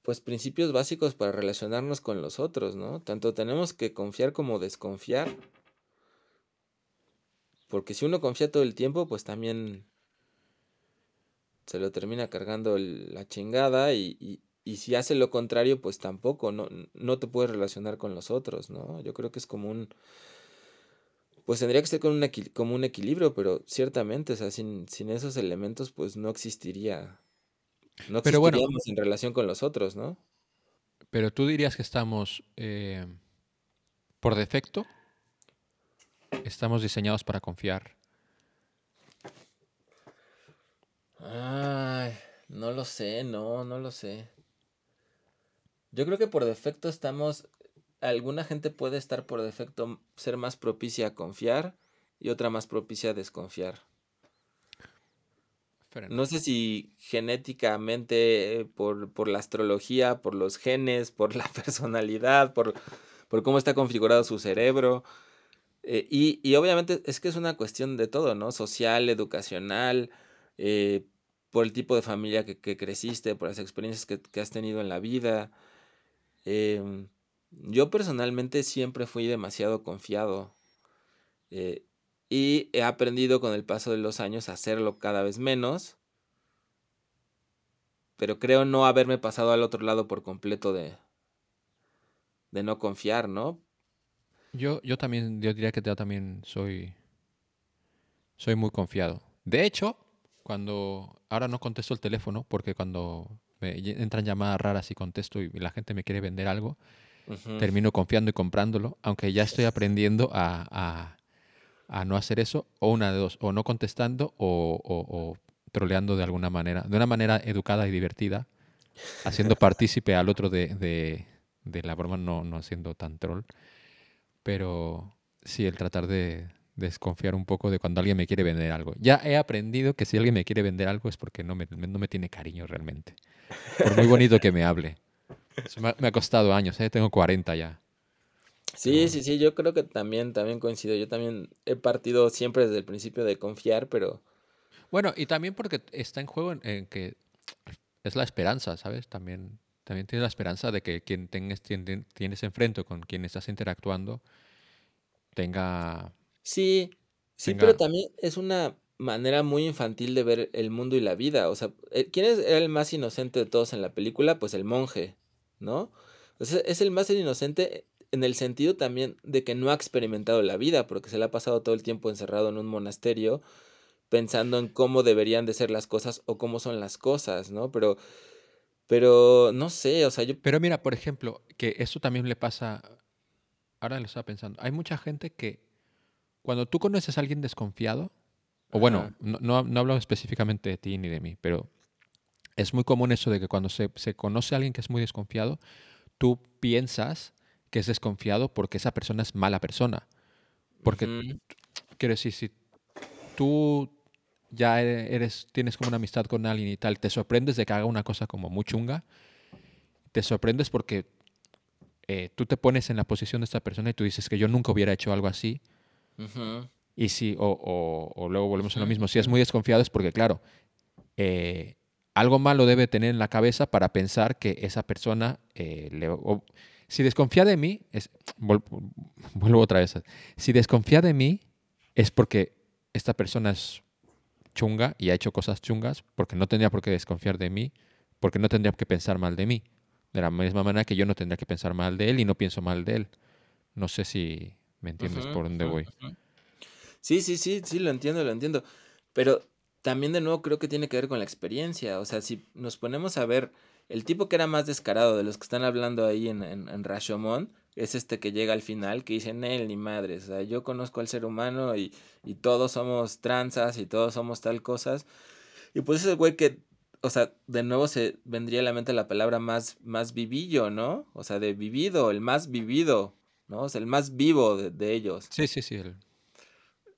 pues principios básicos para relacionarnos con los otros, ¿no? Tanto tenemos que confiar como desconfiar. Porque si uno confía todo el tiempo, pues también se lo termina cargando la chingada y, y- y si hace lo contrario, pues tampoco, no, no te puedes relacionar con los otros, ¿no? Yo creo que es como un, pues tendría que ser con un como un equilibrio, pero ciertamente, o sea, sin, sin esos elementos, pues no existiría, no Pero bueno, en relación con los otros, ¿no? pero tú dirías que estamos, eh, por defecto, estamos diseñados para confiar. Ay, no lo sé, no, no lo sé. Yo creo que por defecto estamos, alguna gente puede estar por defecto ser más propicia a confiar y otra más propicia a desconfiar. No sé si genéticamente, eh, por, por la astrología, por los genes, por la personalidad, por, por cómo está configurado su cerebro. eh, y, y obviamente es que es una cuestión de todo, ¿no? Social, educacional, eh, por el tipo de familia que, que creciste, por las experiencias que, que has tenido en la vida. Em, yo personalmente siempre fui demasiado confiado. eh, y he aprendido con el paso de los años a hacerlo cada vez menos. Pero creo no haberme pasado al otro lado por completo de, de no confiar, ¿no? Yo, yo también, yo diría que yo también soy, soy muy confiado. De hecho, cuando ahora no contesto el teléfono, porque cuando me entran llamadas raras y contesto y la gente me quiere vender algo, termino confiando y comprándolo, aunque ya estoy aprendiendo a, a- a no hacer eso, o una de dos, o no contestando o, o- o troleando de alguna manera, de una manera educada y divertida, haciendo partícipe al otro de, de- de la broma, no, no siendo tan troll, pero sí el tratar de desconfiar un poco de cuando alguien me quiere vender algo. Ya he aprendido que si alguien me quiere vender algo es porque no me, no me tiene cariño realmente, por muy bonito que me hable. Eso me ha, me ha costado años, ¿eh? tengo 40 ya. Sí, sí, sí, yo creo que también, también coincido. Yo también he partido siempre desde el principio de confiar, pero Bueno, y también porque está en juego en, en que es la esperanza, ¿sabes? También, también tienes la esperanza de que quien tengas, tien- tienes enfrente con quien estás interactuando tenga, sí, sí, pero también es una manera muy infantil de ver el mundo y la vida. O sea, eh, ¿quién es el más inocente de todos en la película? Pues el monje, ¿no? O sea, es el más inocente en el sentido también de que no ha experimentado la vida, porque se le ha pasado todo el tiempo encerrado en un monasterio pensando en cómo deberían de ser las cosas o cómo son las cosas, ¿no? Pero, pero no sé, o sea, yo... Pero mira, por ejemplo, que eso también le pasa, ahora lo estaba pensando, hay mucha gente que cuando tú conoces a alguien desconfiado, o bueno, no, no, no hablo específicamente de ti ni de mí, pero es muy común eso de que cuando se, se conoce a alguien que es muy desconfiado, tú piensas que es desconfiado porque esa persona es mala persona. Porque, quiero decir, si tú ya e- eres, tienes como una amistad con alguien y tal, te sorprendes de que haga una cosa como muy chunga, te sorprendes porque eh, tú te pones en la posición de esta persona y tú dices que yo nunca hubiera hecho algo así. Y si, o, o- o luego volvemos a lo mismo, si es muy desconfiado es porque, claro, eh, algo malo debe tener en la cabeza para pensar que esa persona eh, le... o- si desconfía de mí, es, vuelvo otra vez, si desconfía de mí es porque esta persona es chunga y ha hecho cosas chungas, porque no tendría por qué desconfiar de mí, porque no tendría que pensar mal de mí. De la misma manera que yo no tendría que pensar mal de él y no pienso mal de él. No sé si me entiendes por dónde voy. Sí, sí, sí, sí, lo entiendo, lo entiendo. Pero también de nuevo creo que tiene que ver con la experiencia. O sea, si nos ponemos a ver el tipo que era más descarado de los que están hablando ahí en, en, en Rashomon, es este que llega al final, que dice, él ni madres. O sea, yo conozco al ser humano y, y todos somos tranzas y todos somos tal cosas. Y pues ese güey que, o sea, de nuevo se vendría a la mente la palabra más, más vivillo, ¿no? O sea, de vivido, el más vivido, ¿no? O sea, el más vivo de, de ellos. Sí, sí, sí. El,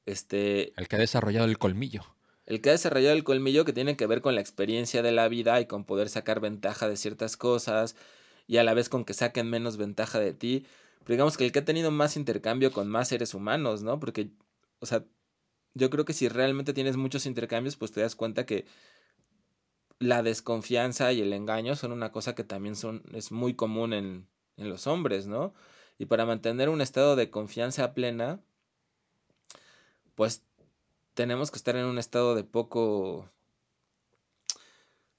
Este, el que ha desarrollado el colmillo. El que ha desarrollado el colmillo que tiene que ver con la experiencia de la vida y con poder sacar ventaja de ciertas cosas y a la vez con que saquen menos ventaja de ti. Pero digamos que el que ha tenido más intercambio con más seres humanos, ¿no? Porque, o sea, yo creo que si realmente tienes muchos intercambios, pues te das cuenta que la desconfianza y el engaño son una cosa que también son, es muy común en, en los hombres, ¿no? Y para mantener un estado de confianza plena, pues tenemos que estar en un estado de poco,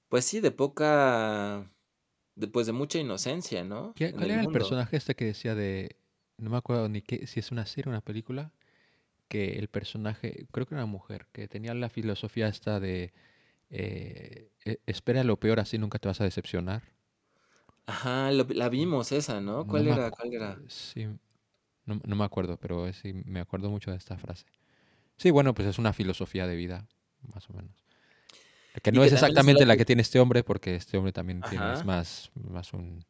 pues sí, de poca, de, pues de mucha inocencia, ¿no? ¿Qué- En ¿Cuál el era el personaje este que decía de... No me acuerdo ni qué, si es una serie o una película, que el personaje, creo que era una mujer, que tenía la filosofía esta de... eh, e- espera lo peor, así nunca te vas a decepcionar. Ajá, lo- la vimos esa, ¿no? ¿Cuál era? ¿Cuál era? Sí, no, no me acuerdo, pero sí me acuerdo mucho de esta frase. Sí, bueno, pues es una filosofía de vida, más o menos. Que no que es exactamente la que- que tiene este hombre, porque este hombre también tiene, es más, más un,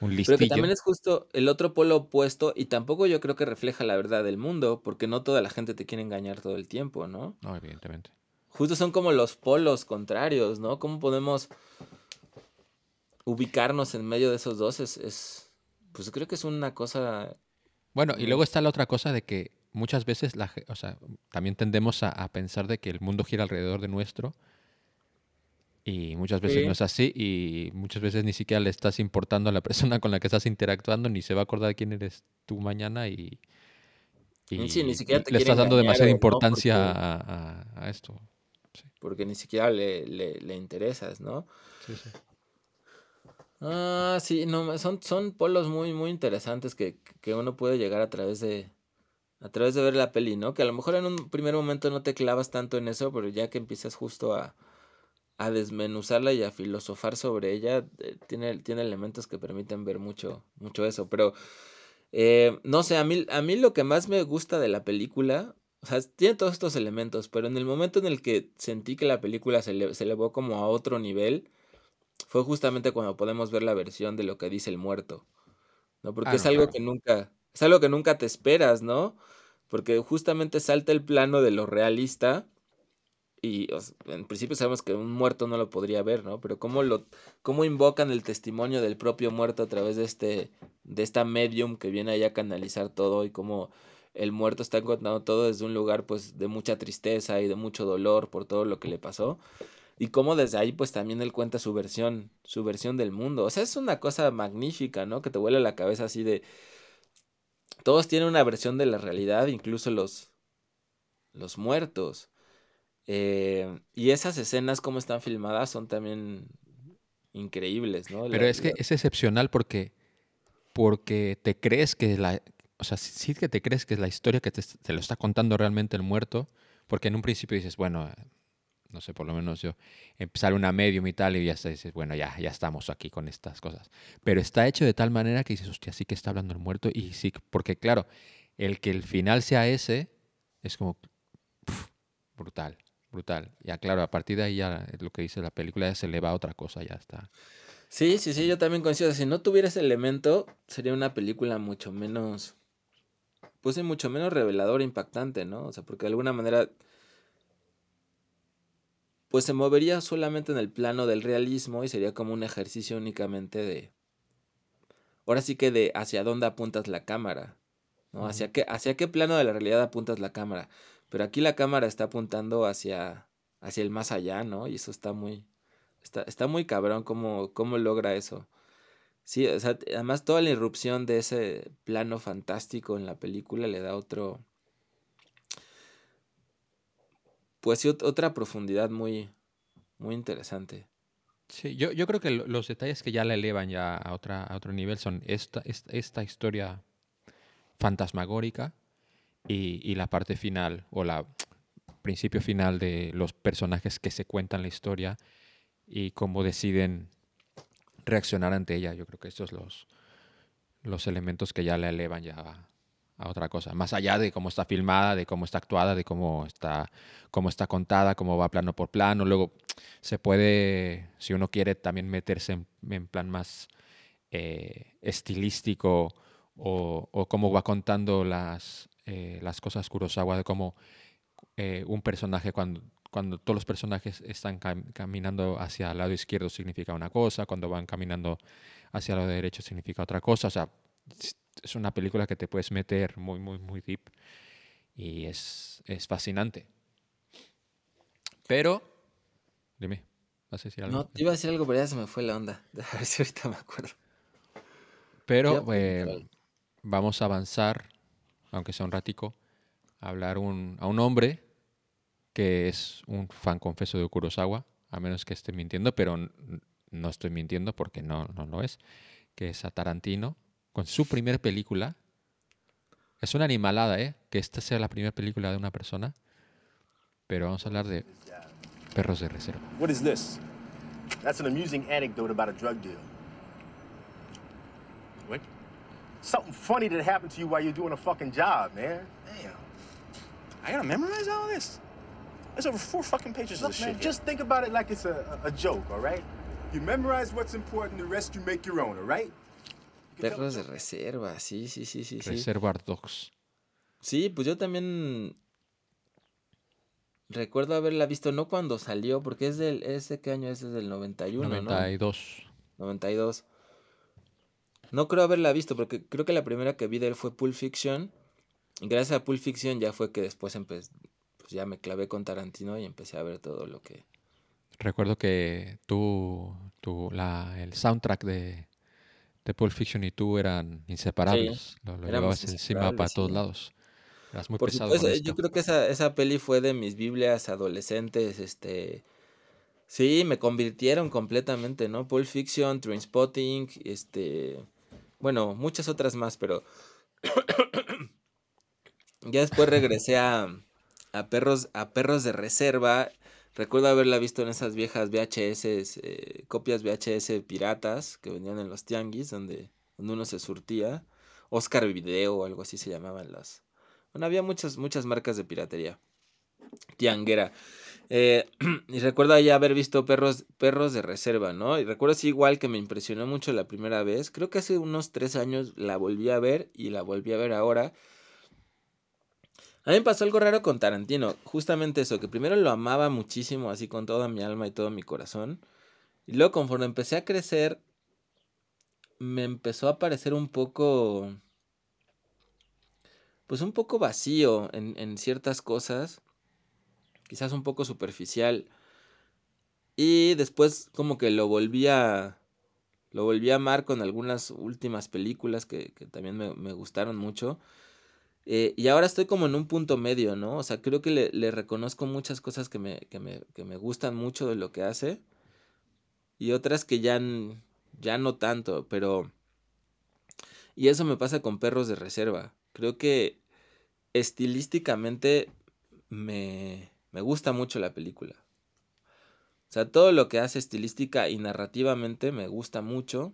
un Pero que listillo. también es justo el otro polo opuesto y tampoco yo creo que refleja la verdad del mundo, porque no toda la gente te quiere engañar todo el tiempo, ¿no? No, evidentemente. Justo son como los polos contrarios, ¿no? ¿Cómo podemos ubicarnos en medio de esos dos? Es, es pues creo que es una cosa... Bueno, y luego está la otra cosa de que muchas veces, la, ge- o sea, también tendemos a, a pensar de que el mundo gira alrededor de nuestro y muchas veces Sí. no es así y muchas veces ni siquiera le estás importando a la persona con la que estás interactuando ni se va a acordar quién eres tú mañana y, y Sí, ni siquiera te le estás dando demasiada no, importancia porque- a, a- a esto. porque ni siquiera le, le, le interesas, ¿no? Sí, sí. Ah, sí, no, son, son polos muy, muy interesantes que, que uno puede llegar a través de, a través de ver la peli, ¿no? Que a lo mejor en un primer momento no te clavas tanto en eso, pero ya que empiezas justo a, a desmenuzarla y a filosofar sobre ella, eh, tiene, tiene elementos que permiten ver mucho, mucho eso. Pero, eh, no sé, a mí, a mí lo que más me gusta de la película, o sea, tiene todos estos elementos, pero en el momento en el que sentí que la película se, ele- se elevó como a otro nivel, fue justamente cuando podemos ver la versión de lo que dice el muerto, ¿no? Porque Ah, es algo claro. que nunca, es algo que nunca te esperas, ¿no? Porque justamente salta el plano de lo realista y en principio sabemos que un muerto no lo podría ver, ¿no? Pero cómo lo, cómo invocan el testimonio del propio muerto a través de este, de esta medium que viene ahí a canalizar todo y cómo el muerto está contando todo desde un lugar pues de mucha tristeza y de mucho dolor por todo lo que le pasó. Y cómo desde ahí pues también él cuenta su versión, su versión del mundo. O sea, es una cosa magnífica, ¿no? Que te vuela la cabeza así de... Todos tienen una versión de la realidad, incluso los, los muertos. Eh, y esas escenas, como están filmadas, son también increíbles, ¿no? Pero La- es que la- es excepcional porque, porque te crees que la... O sea, sí que te crees que es la historia que te, lo está contando realmente el muerto, porque en un principio dices, bueno, no sé, por lo menos yo, eh, sale una medium y tal, y ya dices, bueno, ya, ya estamos aquí con estas cosas. Pero está hecho de tal manera que dices, hostia, sí que está hablando el muerto, y sí, porque claro, el que el final sea ese, es como brutal. brutal. Ya claro, a partir de ahí ya lo que dice la película ya se eleva a otra cosa, ya está. Sí, sí, sí, yo también coincido. Si no tuviera ese elemento, sería una película mucho menos, pues mucho menos reveladora, impactante, ¿no? O sea, porque de alguna manera, pues se movería solamente en el plano del realismo y sería como un ejercicio únicamente de, ahora sí que de hacia dónde apuntas la cámara, ¿no? Hacia qué, hacia qué plano de la realidad apuntas la cámara. Pero aquí la cámara está apuntando hacia, hacia el más allá, ¿no? Y eso está muy, está, está muy cabrón cómo, cómo logra eso. Sí, o sea, además toda la irrupción de ese plano fantástico en la película le da otro, pues sí, ot- otra profundidad muy, muy interesante. Sí, yo, yo creo que lo- los detalles que ya la elevan ya a, otra, a otro nivel son esta, esta, esta historia fantasmagórica y, y la parte final o la principio final de los personajes que se cuentan la historia y cómo deciden reaccionar ante ella. Yo creo que estos son los, los elementos que ya la elevan ya a, otra cosa. Más allá de cómo está filmada, de cómo está actuada, de cómo está, cómo está contada, cómo va plano por plano. Luego se puede, si uno quiere, también meterse en, en plan más eh, estilístico o, o cómo va contando las, eh, las cosas Kurosawa, de cómo eh, un personaje cuando, cuando todos los personajes están cam- caminando hacia el lado izquierdo significa una cosa, cuando van caminando hacia el lado derecho significa otra cosa. O sea, es- una película que te puedes meter muy, muy, muy deep y es, es fascinante. Pero, dime, ¿vas a decir algo? No, te iba a decir algo, pero ya se me fue la onda. A ver si ahorita me acuerdo. Pero eh, vamos a avanzar, aunque sea un ratico, a hablar un- a un hombre que es un fan confeso de Kurosawa, a menos que esté mintiendo, pero no estoy mintiendo porque no, no lo es, que es a Tarantino, con su primer película. Es una animalada, ¿eh? Que esta sea la primera película de una persona, pero vamos a hablar de Perros de Reserva. What is this? That's an amusing anecdote about a drug deal. What? Something funny that happened to you while you're doing a fucking job, man. Damn. I gotta memorize all this. There's over four fucking pages Look, of this man, shit. just think about it like it's a, a a joke, all right? You memorize what's important, the rest you make your own, all right? Perros de reserva, sí, sí, sí, sí, sí. Reservoir Dogs. Sí, pues yo también recuerdo haberla visto, no cuando salió, porque es del, ¿es de qué año es? Es del 91, 92. ¿no? 92. No creo haberla visto, porque creo que la primera que vi de él fue Pulp Fiction. Y gracias a Pulp Fiction ya fue que después empecé, pues ya me clavé con Tarantino y empecé a ver todo lo que... Recuerdo que tú, tú la, el soundtrack de, de Pulp Fiction y tú eran inseparables. lo, llevabas encima para todos lados. Eras muy Por pesado supuesto, eh, yo creo que esa, esa peli fue de mis Biblias adolescentes, este... Sí, me convirtieron completamente, ¿no? Pulp Fiction, Trainspotting, este... Bueno, muchas otras más, pero... ya después regresé a, a Perros, a Perros de Reserva. Recuerdo haberla visto en esas viejas VHS, eh, copias VHS piratas que venían en los tianguis, donde, donde uno se surtía. Oscar Video o algo así se llamaban las, bueno, había muchas, muchas marcas de piratería. Tianguera. Eh, y recuerdo ahí haber visto perros, perros de reserva, ¿no? Y recuerdo así igual que me impresionó mucho la primera vez. Creo que hace unos tres años la volví a ver y la volví a ver ahora. A mí me pasó algo raro con Tarantino. Justamente eso, que primero lo amaba muchísimo, así con toda mi alma y todo mi corazón. Y luego conforme empecé a crecer, me empezó a parecer un poco pues un poco vacío en, en ciertas cosas, quizás un poco superficial. Y después como que lo volví a, lo volví a amar con algunas últimas películas que, que también me, me gustaron mucho. Eh, y ahora estoy como en un punto medio, ¿no? O sea, creo que le, le reconozco muchas cosas que me, que, me, que me gustan mucho de lo que hace. Y otras que ya, ya no tanto, pero... Y eso me pasa con Perros de Reserva. Creo que estilísticamente me, me gusta mucho la película. O sea, todo lo que hace estilística y narrativamente me gusta mucho.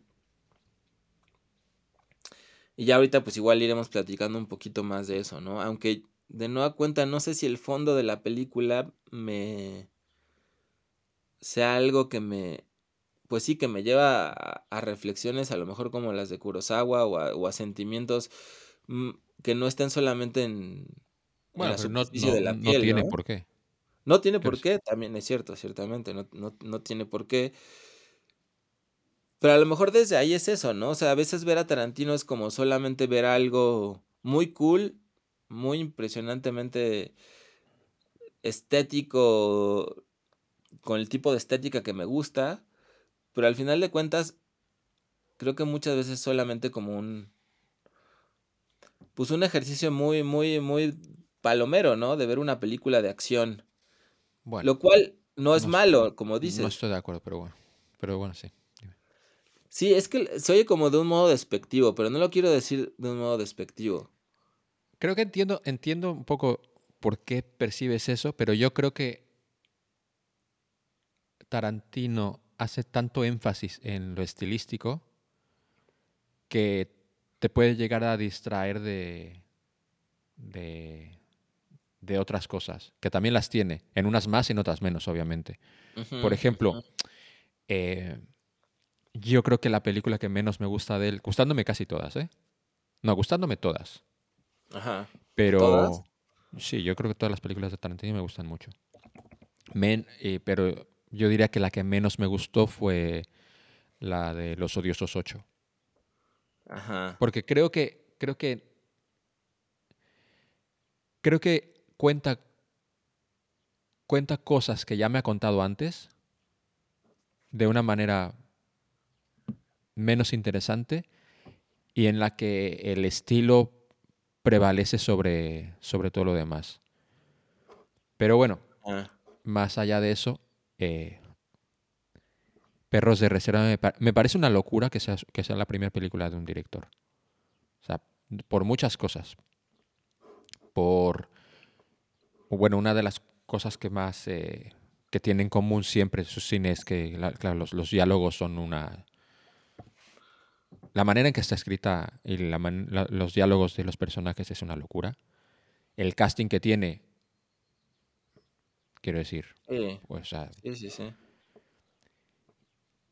Y ya ahorita pues igual iremos platicando un poquito más de eso, ¿no? Aunque de nueva cuenta, no sé si el fondo de la película me sea algo que me, pues sí, que me lleva a, a reflexiones a lo mejor como las de Kurosawa o a, o a sentimientos mm, que no estén solamente en, en Bueno, la no, superficie no- de la no piel, tiene ¿no? por qué. No tiene por qué, también es cierto, ciertamente, no, no, no tiene por qué. Pero a lo mejor desde ahí es eso, ¿no? O sea, a veces ver a Tarantino es como solamente ver algo muy cool, muy impresionantemente estético, con el tipo de estética que me gusta, pero al final de cuentas, creo que muchas veces solamente como un, pues un ejercicio muy, muy, muy palomero, ¿no? De ver una película de acción. Bueno, Lo cual no es no, malo, como no dices. estoy de acuerdo, pero bueno. Pero bueno, sí. Sí, es que se oye como de un modo despectivo, pero no lo quiero decir de un modo despectivo. Creo que entiendo, entiendo un poco por qué percibes eso, pero yo creo que Tarantino hace tanto énfasis en lo estilístico que te puede llegar a distraer de, de, de otras cosas, que también las tiene, en unas más y en otras menos, obviamente. Por ejemplo, eh, yo creo que la película que menos me gusta de él, gustándome casi todas, ¿eh? No, gustándome todas. Ajá. Pero ¿Todas? sí, yo creo que todas las películas de Tarantino me gustan mucho. Men- eh, pero yo diría que la que menos me gustó fue la de Los Odiosos 8. Ajá. Porque creo que, creo que, creo que cuenta, cuenta cosas que ya me ha contado antes de una manera menos interesante y en la que el estilo prevalece sobre, sobre todo lo demás. Pero bueno, Ah, más allá de eso, eh, Perros de Reserva me, pa- me parece una locura que sea, que sea la primera película de un director. O sea, por muchas cosas. Por, bueno, una de las cosas que más eh, que tiene en común siempre sus cines es que la- claro, los, los diálogos son una... La manera en que está escrita y la man- la- los diálogos de los personajes es una locura. El casting que tiene, quiero decir, sí, o sea, sí, sí, sí.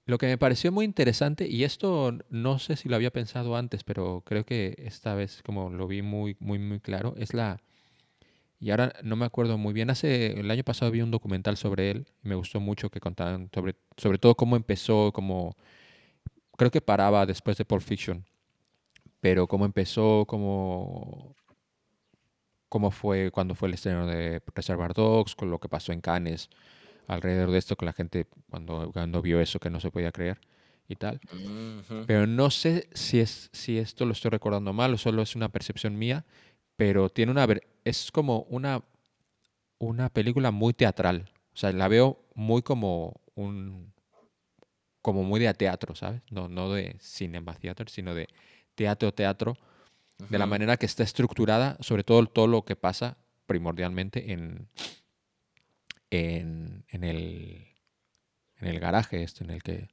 Lo que me pareció muy interesante, y esto no sé si lo había pensado antes, pero creo que esta vez como lo vi muy, muy, muy claro, es la... Y ahora no me acuerdo muy bien, hace el año pasado vi un documental sobre él y me gustó mucho que contaban sobre, sobre todo cómo empezó, cómo... Creo que paraba después de Pulp Fiction, pero cómo empezó, cómo, cómo fue cuando fue el estreno de Reservoir Dogs, con lo que pasó en Cannes, alrededor de esto, con la gente cuando, cuando vio eso que no se podía creer y tal. Pero no sé si, es, si esto lo estoy recordando mal o solo es una percepción mía, pero tiene una... Es como una, una película muy teatral. O sea, la veo muy como un... como muy de teatro, ¿sabes? No, no de cinema theater, sino de teatro, teatro. De la manera que está estructurada, sobre todo todo lo que pasa primordialmente en, en, en el, en el garaje este, en el que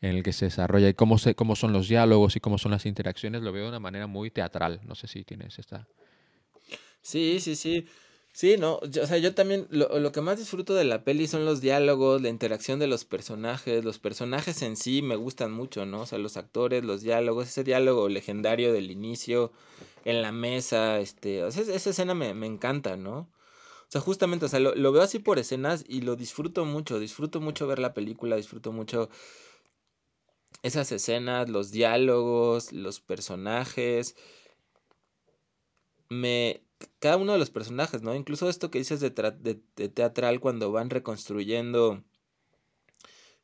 en el que se desarrolla y cómo, se, cómo son los diálogos y cómo son las interacciones, lo veo de una manera muy teatral. No sé si tienes esta... Sí, sí, sí. Sí, no, yo- o sea, yo también lo, lo que más disfruto de la peli son los diálogos, la interacción de los personajes, los personajes en sí me gustan mucho, ¿no? O sea, los actores, los diálogos, ese diálogo legendario del inicio en la mesa, este, o sea, esa escena me, me encanta, ¿no? O sea, justamente, o sea, lo, lo veo así por escenas y lo disfruto mucho, disfruto mucho ver la película, disfruto mucho esas escenas, los diálogos, los personajes. Me. Cada uno de los personajes, ¿no? Incluso esto que dices de, tra- de- de teatral cuando van reconstruyendo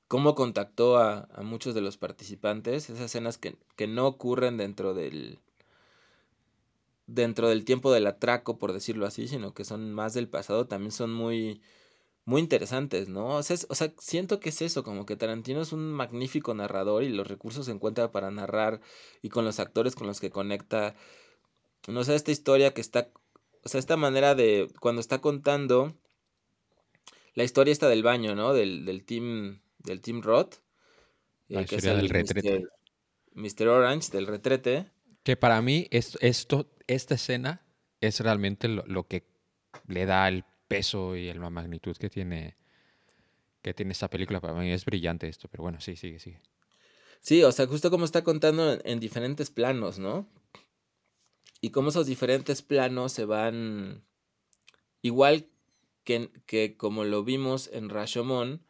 cómo contactó a, muchos de los participantes, esas escenas que, que no ocurren dentro del. dentro del tiempo del atraco, por decirlo así, sino que son más del pasado, también son muy muy interesantes, ¿no? O sea, o sea, siento que es eso, como que Tarantino es un magnífico narrador y los recursos se encuentra para narrar y con los actores con los que conecta. No sé, esta historia que está, o sea, esta manera de, cuando está contando la historia esta del baño, ¿no? Del, del team, del team Roth. La eh, que es del el retrete. Mr. Mr. Orange, del retrete. Que para mí es, esto, esta escena es realmente lo, lo que le da el peso y la magnitud que tiene que tiene esta película. Para mí es brillante esto, pero bueno, sí, sigue, sigue. Sí, o sea, justo como está contando en, en diferentes planos, ¿no? Y cómo esos diferentes planos se van igual que, que como lo vimos en Rashomon,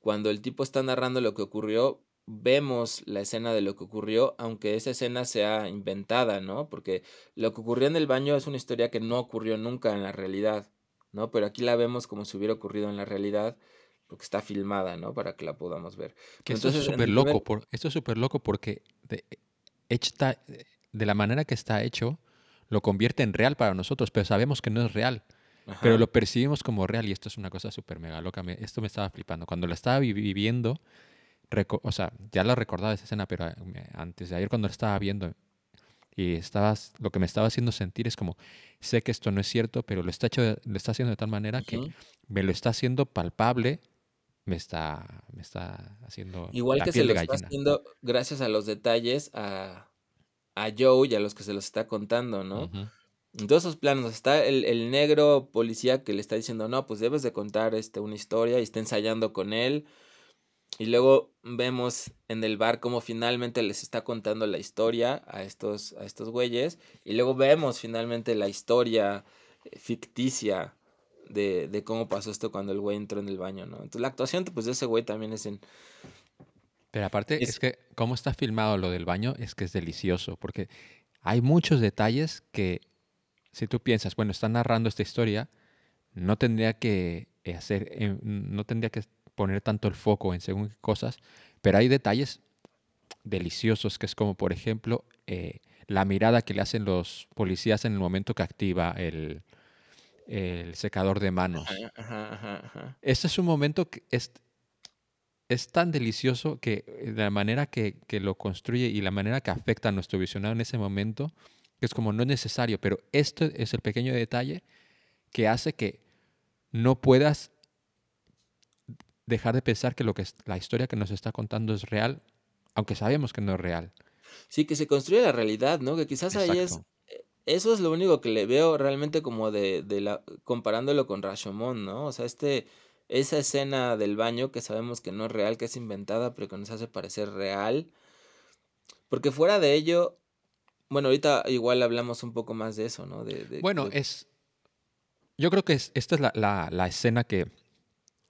cuando el tipo está narrando lo que ocurrió, vemos la escena de lo que ocurrió, aunque esa escena sea inventada, ¿no? Porque lo que ocurrió en el baño es una historia que no ocurrió nunca en la realidad, ¿no? Pero aquí la vemos como si hubiera ocurrido en la realidad, porque está filmada, ¿no? Para que la podamos ver. Que esto es entonces, súper loco, primer- por, esto es súper loco porque de, hecha- de la manera que está hecho, lo convierte en real para nosotros, pero sabemos que no es real. Pero lo percibimos como real y esto es una cosa súper mega loca. me- esto me estaba flipando. Cuando la estaba vi- viviendo, o sea, ya la recordaba esa escena, pero eh, antes de ayer cuando la estaba viendo y estabas, lo que me estaba haciendo sentir es como, sé que esto no es cierto, pero lo está, hecho de- lo está haciendo de tal manera que me lo está haciendo palpable, me está, me está haciendo Igual la que se lo está haciendo gracias a los detalles a, a Joe y a los que se los está contando, ¿no? Ujú. En todos esos planos está el, el negro policía que le está diciendo, no, pues debes de contar este, una historia y está ensayando con él. Y luego vemos en el bar cómo finalmente les está contando la historia a estos, a estos güeyes. Y luego vemos finalmente la historia eh, ficticia de, de cómo pasó esto cuando el güey entró en el baño, ¿no? Entonces la actuación pues, de ese güey también es en... Pero aparte, Es- es que cómo está filmado lo del baño es que es delicioso, porque hay muchos detalles que, si tú piensas, bueno, está narrando esta historia, no tendría que hacer, eh, no tendría que poner tanto el foco en según qué cosas, pero hay detalles deliciosos, que es como, por ejemplo, eh, la mirada que le hacen los policías en el momento que activa el, el secador de manos. Ajá, ajá, ajá, ajá. Este es un momento que es, es tan delicioso que eh, la manera que, que lo construye y la manera que afecta a nuestro visionado en ese momento, que es como no es necesario, pero este es el pequeño detalle que hace que no puedas dejar de pensar que lo que es- la historia que nos está contando es real, aunque sabemos que no es real. Sí, que se construye la realidad, ¿no? Que quizás ahí es... Exacto. eh, Eso es lo único que le veo realmente como de, de la... comparándolo con Rashomon, ¿no? O sea, este... Esa escena del baño que sabemos que no es real, que es inventada, pero que nos hace parecer real. Porque fuera de ello... Bueno, ahorita igual hablamos un poco más de eso, ¿no? De, de- Bueno, de- es. Yo creo que es- esta es la, la- la escena que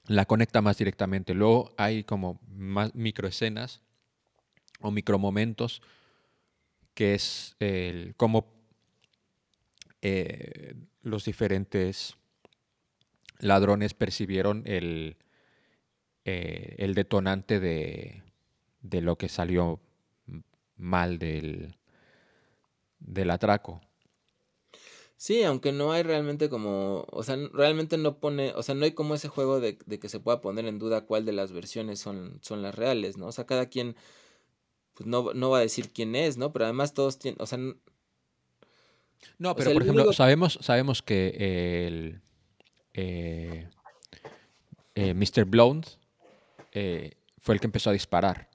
la conecta más directamente. Luego hay como más microescenas o micromomentos que es el cómo eh, los diferentes ladrones percibieron el, eh, el detonante de, de lo que salió mal del, del atraco. Sí, aunque no hay realmente como, o sea, realmente no pone, o sea, no hay como ese juego de, de que se pueda poner en duda cuál de las versiones son, son las reales, ¿no? O sea, cada quien, pues no, no va a decir quién es, ¿no? Pero además todos tienen, o sea, No, O pero sea, por ejemplo, único- sabemos, sabemos que el eh, eh, Mr. Blonde eh, fue el que empezó a disparar.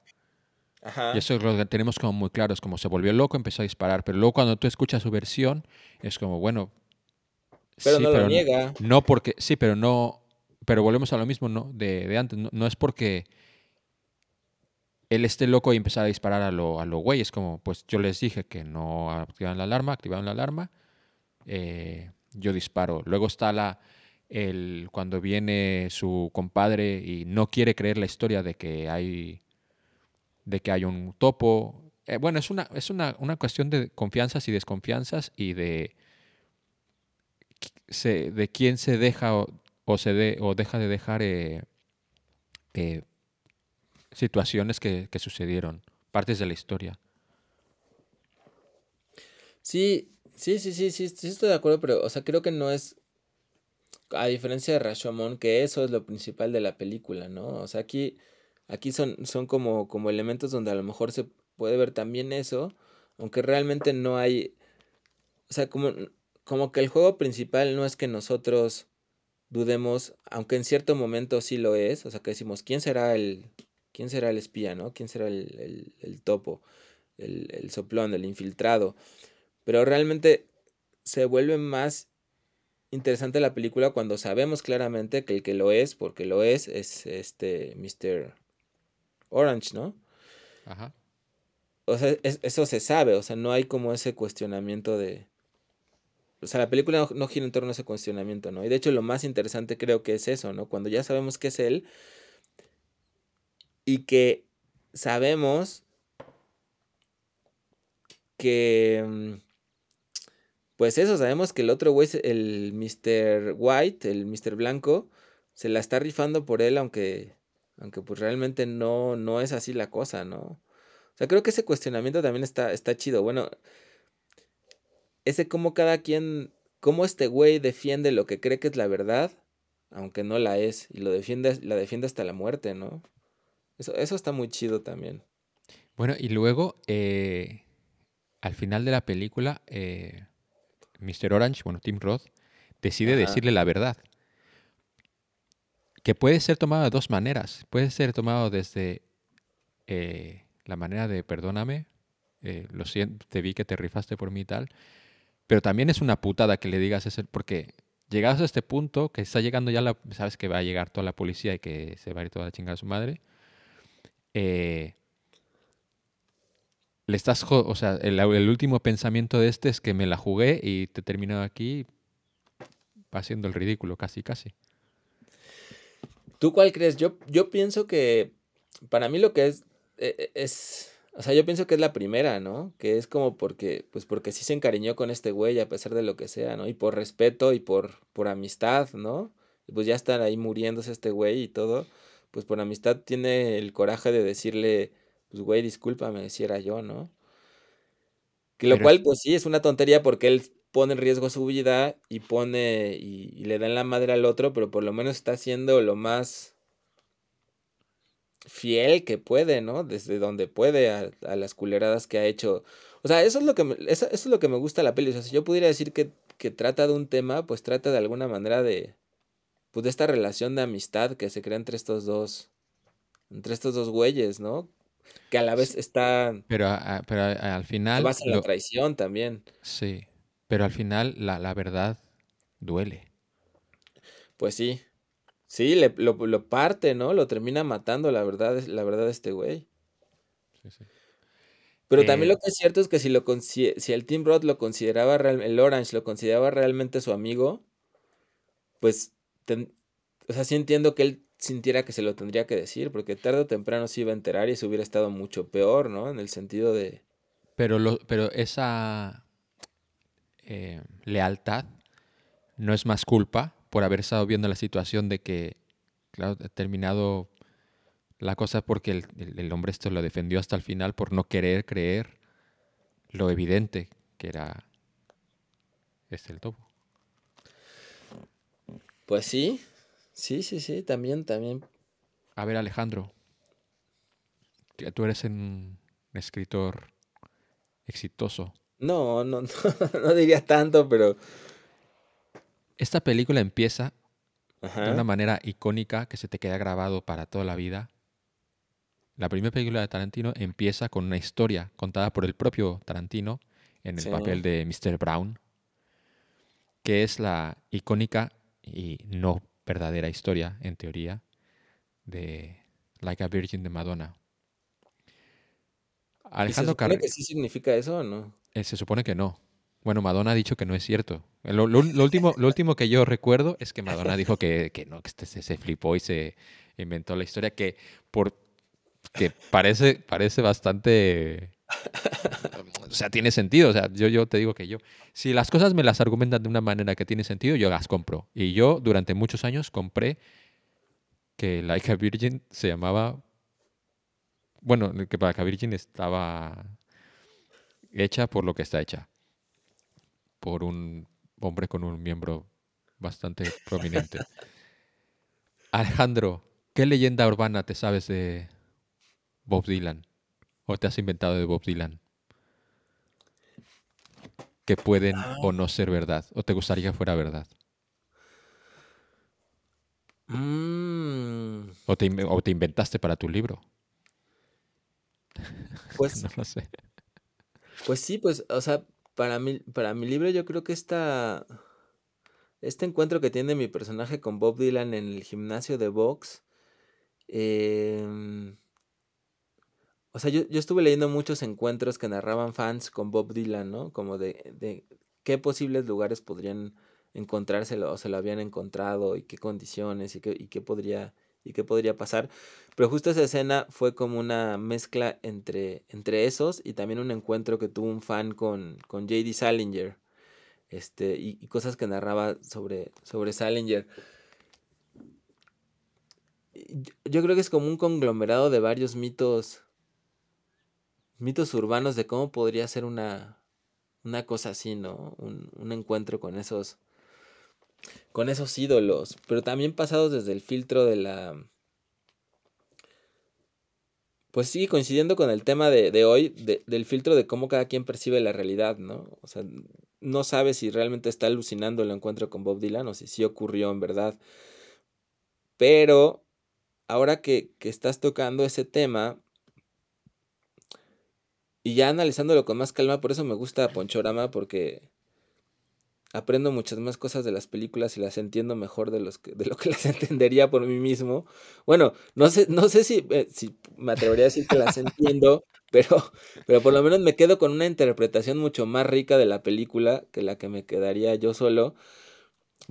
ajá, Y eso es lo que tenemos como muy claro, es como se volvió loco, empezó a disparar, pero luego cuando tú escuchas su versión, es como, bueno, pero sí, no lo pero niega. no porque, sí, pero no, pero volvemos a lo mismo, ¿no? De, de antes, no, no es porque él esté loco y empezar a disparar a lo, a lo güey, es como, pues yo les dije que no activaban la alarma, activaron la alarma, eh, yo disparo. Luego está la, el, cuando viene su compadre y no quiere creer la historia de que hay, de que hay un topo. Eh, bueno, es una, es una, una cuestión de confianzas y desconfianzas y de, se- de quién se deja o, se o deja de dejar eh, eh, situaciones que, que sucedieron, partes de la historia. Sí, sí, sí, sí, sí, sí estoy de acuerdo, pero, o sea, creo que no es, a diferencia de Rashomon, que eso es lo principal de la película, ¿no? O sea, aquí, aquí son, son como, como elementos donde a lo mejor se puede ver también eso, aunque realmente no hay, o sea, como, como que el juego principal no es que nosotros dudemos, aunque en cierto momento sí lo es, o sea, que decimos, ¿quién será el, quién será el espía, ¿no? ¿Quién será el, el- topo, el, el soplón, el infiltrado? Pero realmente se vuelve más interesante la película cuando sabemos claramente que el que lo es, porque lo es, es este Mr. Orange, ¿no? Ajá. O sea, es- eso se sabe, o sea, no hay como ese cuestionamiento de... O sea, la película no, no gira en torno a ese cuestionamiento, ¿no? Y de hecho lo más interesante creo que es eso, ¿no? Cuando ya sabemos que es él y que sabemos que... Pues eso, sabemos que el otro güey, el Mr. White, el Mr. Blanco, se la está rifando por él, aunque, aunque pues realmente no, no es así la cosa, ¿no? O sea, creo que ese cuestionamiento también está, está chido. Bueno, ese cómo cada quien, cómo este güey defiende lo que cree que es la verdad, aunque no la es, y lo defiende, la defiende hasta la muerte, ¿no? Eso, eso está muy chido también. Bueno, y luego, eh, al final de la película, eh, Mr. Orange, bueno, Tim Roth, decide Ajá. decirle la verdad. Que puede ser tomado de dos maneras. Puede ser tomado desde eh, la manera de perdóname, eh, lo siento, te vi que te rifaste por mí y tal. Pero también es una putada que le digas eso, porque llegados a este punto, que está llegando ya la, sabes que va a llegar toda la policía y que se va a ir toda la chingada a su madre. eh, estás, o sea, el, último pensamiento de este es que me la jugué y te he terminado aquí haciendo el ridículo, casi, casi. ¿Tú cuál crees? Yo, yo pienso que para mí lo que es, e- e- es, o sea, yo pienso que es la primera, ¿no? Que es como porque, pues porque sí se encariñó con este güey a pesar de lo que sea, ¿no? Y por respeto y por, por amistad, ¿no? Pues ya están ahí muriéndose este güey y todo, pues por amistad tiene el coraje de decirle, pues güey, discúlpame si era yo, ¿no? Que lo Pero cual, es- pues sí, es una tontería porque él pone en riesgo su vida y pone y, y le da en la madre al otro, pero por lo menos está haciendo lo más fiel que puede, ¿no? Desde donde puede a, a las culeradas que ha hecho. O sea, eso es lo que me, eso, eso es lo que me gusta de la peli. O sea, si yo pudiera decir que, que trata de un tema, pues trata de alguna manera de, pues de esta relación de amistad que se crea entre estos dos, entre estos dos güeyes, ¿no? Que a la vez está, Pero, a- a- pero a- al final, basa en la lo- traición también. sí, pero al final la, la verdad duele. Pues sí. Sí, le, lo, lo parte, ¿no? Lo termina matando, la verdad, la verdad, este güey. Sí, sí. Pero también Eh, lo que es cierto es que si lo si el Team Roth lo consideraba real- el Orange lo consideraba realmente su amigo, pues ten- o sea, sí entiendo que él sintiera que se lo tendría que decir, porque tarde o temprano se iba a enterar y eso hubiera estado mucho peor, ¿no? En el sentido de Pero, lo, pero esa eh, lealtad no es más culpa por haber estado viendo la situación de que, claro, ha terminado la cosa porque el, el- el hombre esto lo defendió hasta el final por no querer creer lo evidente que era este el topo. pues sí. Sí, sí, sí, también también A ver, Alejandro, tú eres un escritor exitoso. no, no, no, no diría tanto, pero Esta película empieza de una manera icónica que se te queda grabado para toda la vida. La primera película de Tarantino empieza con una historia contada por el propio Tarantino en el Sí. papel de Mr. Brown, que es la icónica y no verdadera historia, en teoría, de Like a Virgin de Madonna. ¿Y se supone que sí significa eso o no? Eh, se supone que no. Bueno, Madonna ha dicho que no es cierto. Eh, Lo, lo- lo último, lo último que yo recuerdo es que Madonna dijo que, que no, que este se, se flipó y se inventó la historia que por que parece, parece bastante. O sea, tiene sentido. O sea, yo, yo te digo que yo. Si las cosas me las argumentan de una manera que tiene sentido, yo las compro. Y yo durante muchos años compré que Like a Virgin se llamaba. Bueno, que Like a Virgin estaba hecha por lo que está hecha. Por un hombre con un miembro bastante prominente. Alejandro, ¿qué leyenda urbana te sabes de Bob Dylan? ¿O te has inventado de Bob Dylan? Que pueden o no ser verdad. ¿O te gustaría que fuera verdad? Mm, ¿O te, o te inventaste para tu libro? pues No lo sé. Pues sí, pues, o sea, para mi, para mi libro yo creo que esta, este encuentro que tiene mi personaje con Bob Dylan en el gimnasio de box, em, o sea, yo, yo estuve leyendo muchos encuentros que narraban fans con Bob Dylan, ¿no? Como de, de qué posibles lugares podrían encontrárselo o se lo habían encontrado y qué condiciones y qué, y qué podría y qué podría pasar. Pero justo esa escena fue como una mezcla entre, entre esos y también un encuentro que tuvo un fan con, con J.D. Salinger. Este, y, y cosas que narraba sobre, sobre Salinger. Yo, yo creo que es como un conglomerado de varios mitos. Mitos urbanos de cómo podría ser una. Una cosa así, ¿no? Un, encuentro con esos con esos ídolos, pero también pasados desde el filtro de la... Pues sí, coincidiendo con el tema de, de hoy, de, del filtro de cómo cada quien percibe la realidad, ¿no? O sea, no sabe si realmente está alucinando el encuentro con Bob Dylan o si sí ocurrió en verdad. Pero ahora que, que estás tocando ese tema, y ya analizándolo con más calma, por eso me gusta Ponchorama, porque aprendo muchas más cosas de las películas y las entiendo mejor de, los que, de lo que las entendería por mí mismo. Bueno, no sé, no sé si, eh, si me atrevería a decir que las entiendo, pero, pero por lo menos me quedo con una interpretación mucho más rica de la película que la que me quedaría yo solo.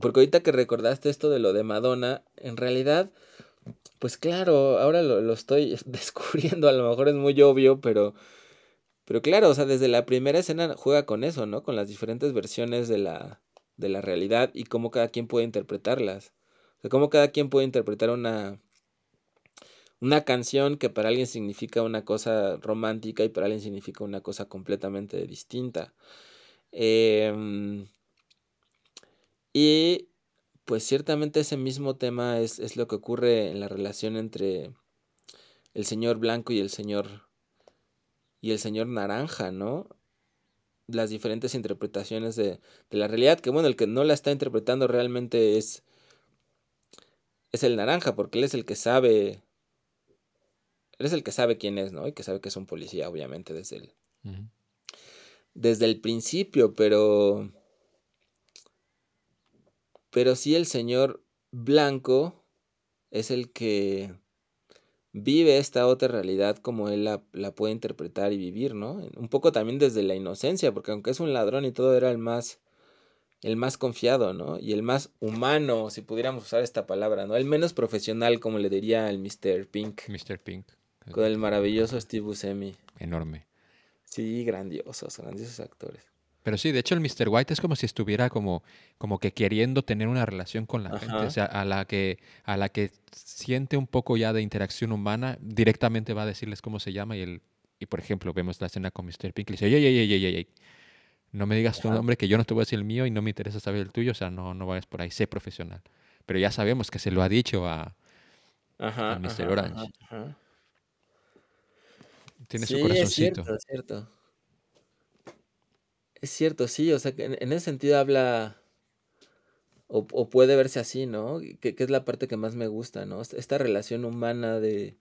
Porque ahorita que recordaste esto de lo de Madonna, en realidad, pues claro, ahora lo, lo estoy descubriendo, a lo mejor es muy obvio, pero pero claro, o sea, desde la primera escena juega con eso, ¿no? Con las diferentes versiones de la, de la realidad y cómo cada quien puede interpretarlas. O sea, cómo cada quien puede interpretar una, una canción que para alguien significa una cosa romántica y para alguien significa una cosa completamente distinta. Eh, y pues ciertamente ese mismo tema es, es, lo que ocurre en la relación entre el señor blanco y el señor y el señor naranja, ¿no? Las diferentes interpretaciones de, de, la realidad, que bueno, el que no la está interpretando realmente es, es el naranja, porque él es el que sabe, él es el que sabe quién es, ¿no? Y que sabe que es un policía, obviamente, desde el, uh -huh. desde el principio, pero, pero sí el señor blanco es el que vive esta otra realidad como él la, la, puede interpretar y vivir, ¿no? Un poco también desde la inocencia, porque aunque es un ladrón y todo, era el más, el más confiado, ¿no? Y el más humano, si pudiéramos usar esta palabra, ¿no? El menos profesional, como le diría el Mr. Pink. Mr. Pink. Con el maravilloso Steve Buscemi. Enorme. Sí, grandiosos, grandiosos actores. Pero sí, de hecho el Mr. White es como si estuviera como, como que queriendo tener una relación con la Ajá. gente, o sea, a la, que, a la que siente un poco ya de interacción humana, directamente va a decirles cómo se llama y, el, y por ejemplo, vemos la escena con Mr. Pink y dice, ey, ey, ey, ey, ey, no me digas tu Ajá. nombre, que yo no te voy a decir el mío y no me interesa saber el tuyo, o sea, no, no vayas por ahí, sé profesional. Pero ya sabemos que se lo ha dicho a, Ajá, a Mr. Orange. Tiene sí, su corazoncito. Es cierto, es cierto. Es cierto, sí, o sea, que en, en ese sentido habla, o, o, puede verse así, ¿no? Que, que, es la parte que más me gusta, ¿no? Esta relación humana de,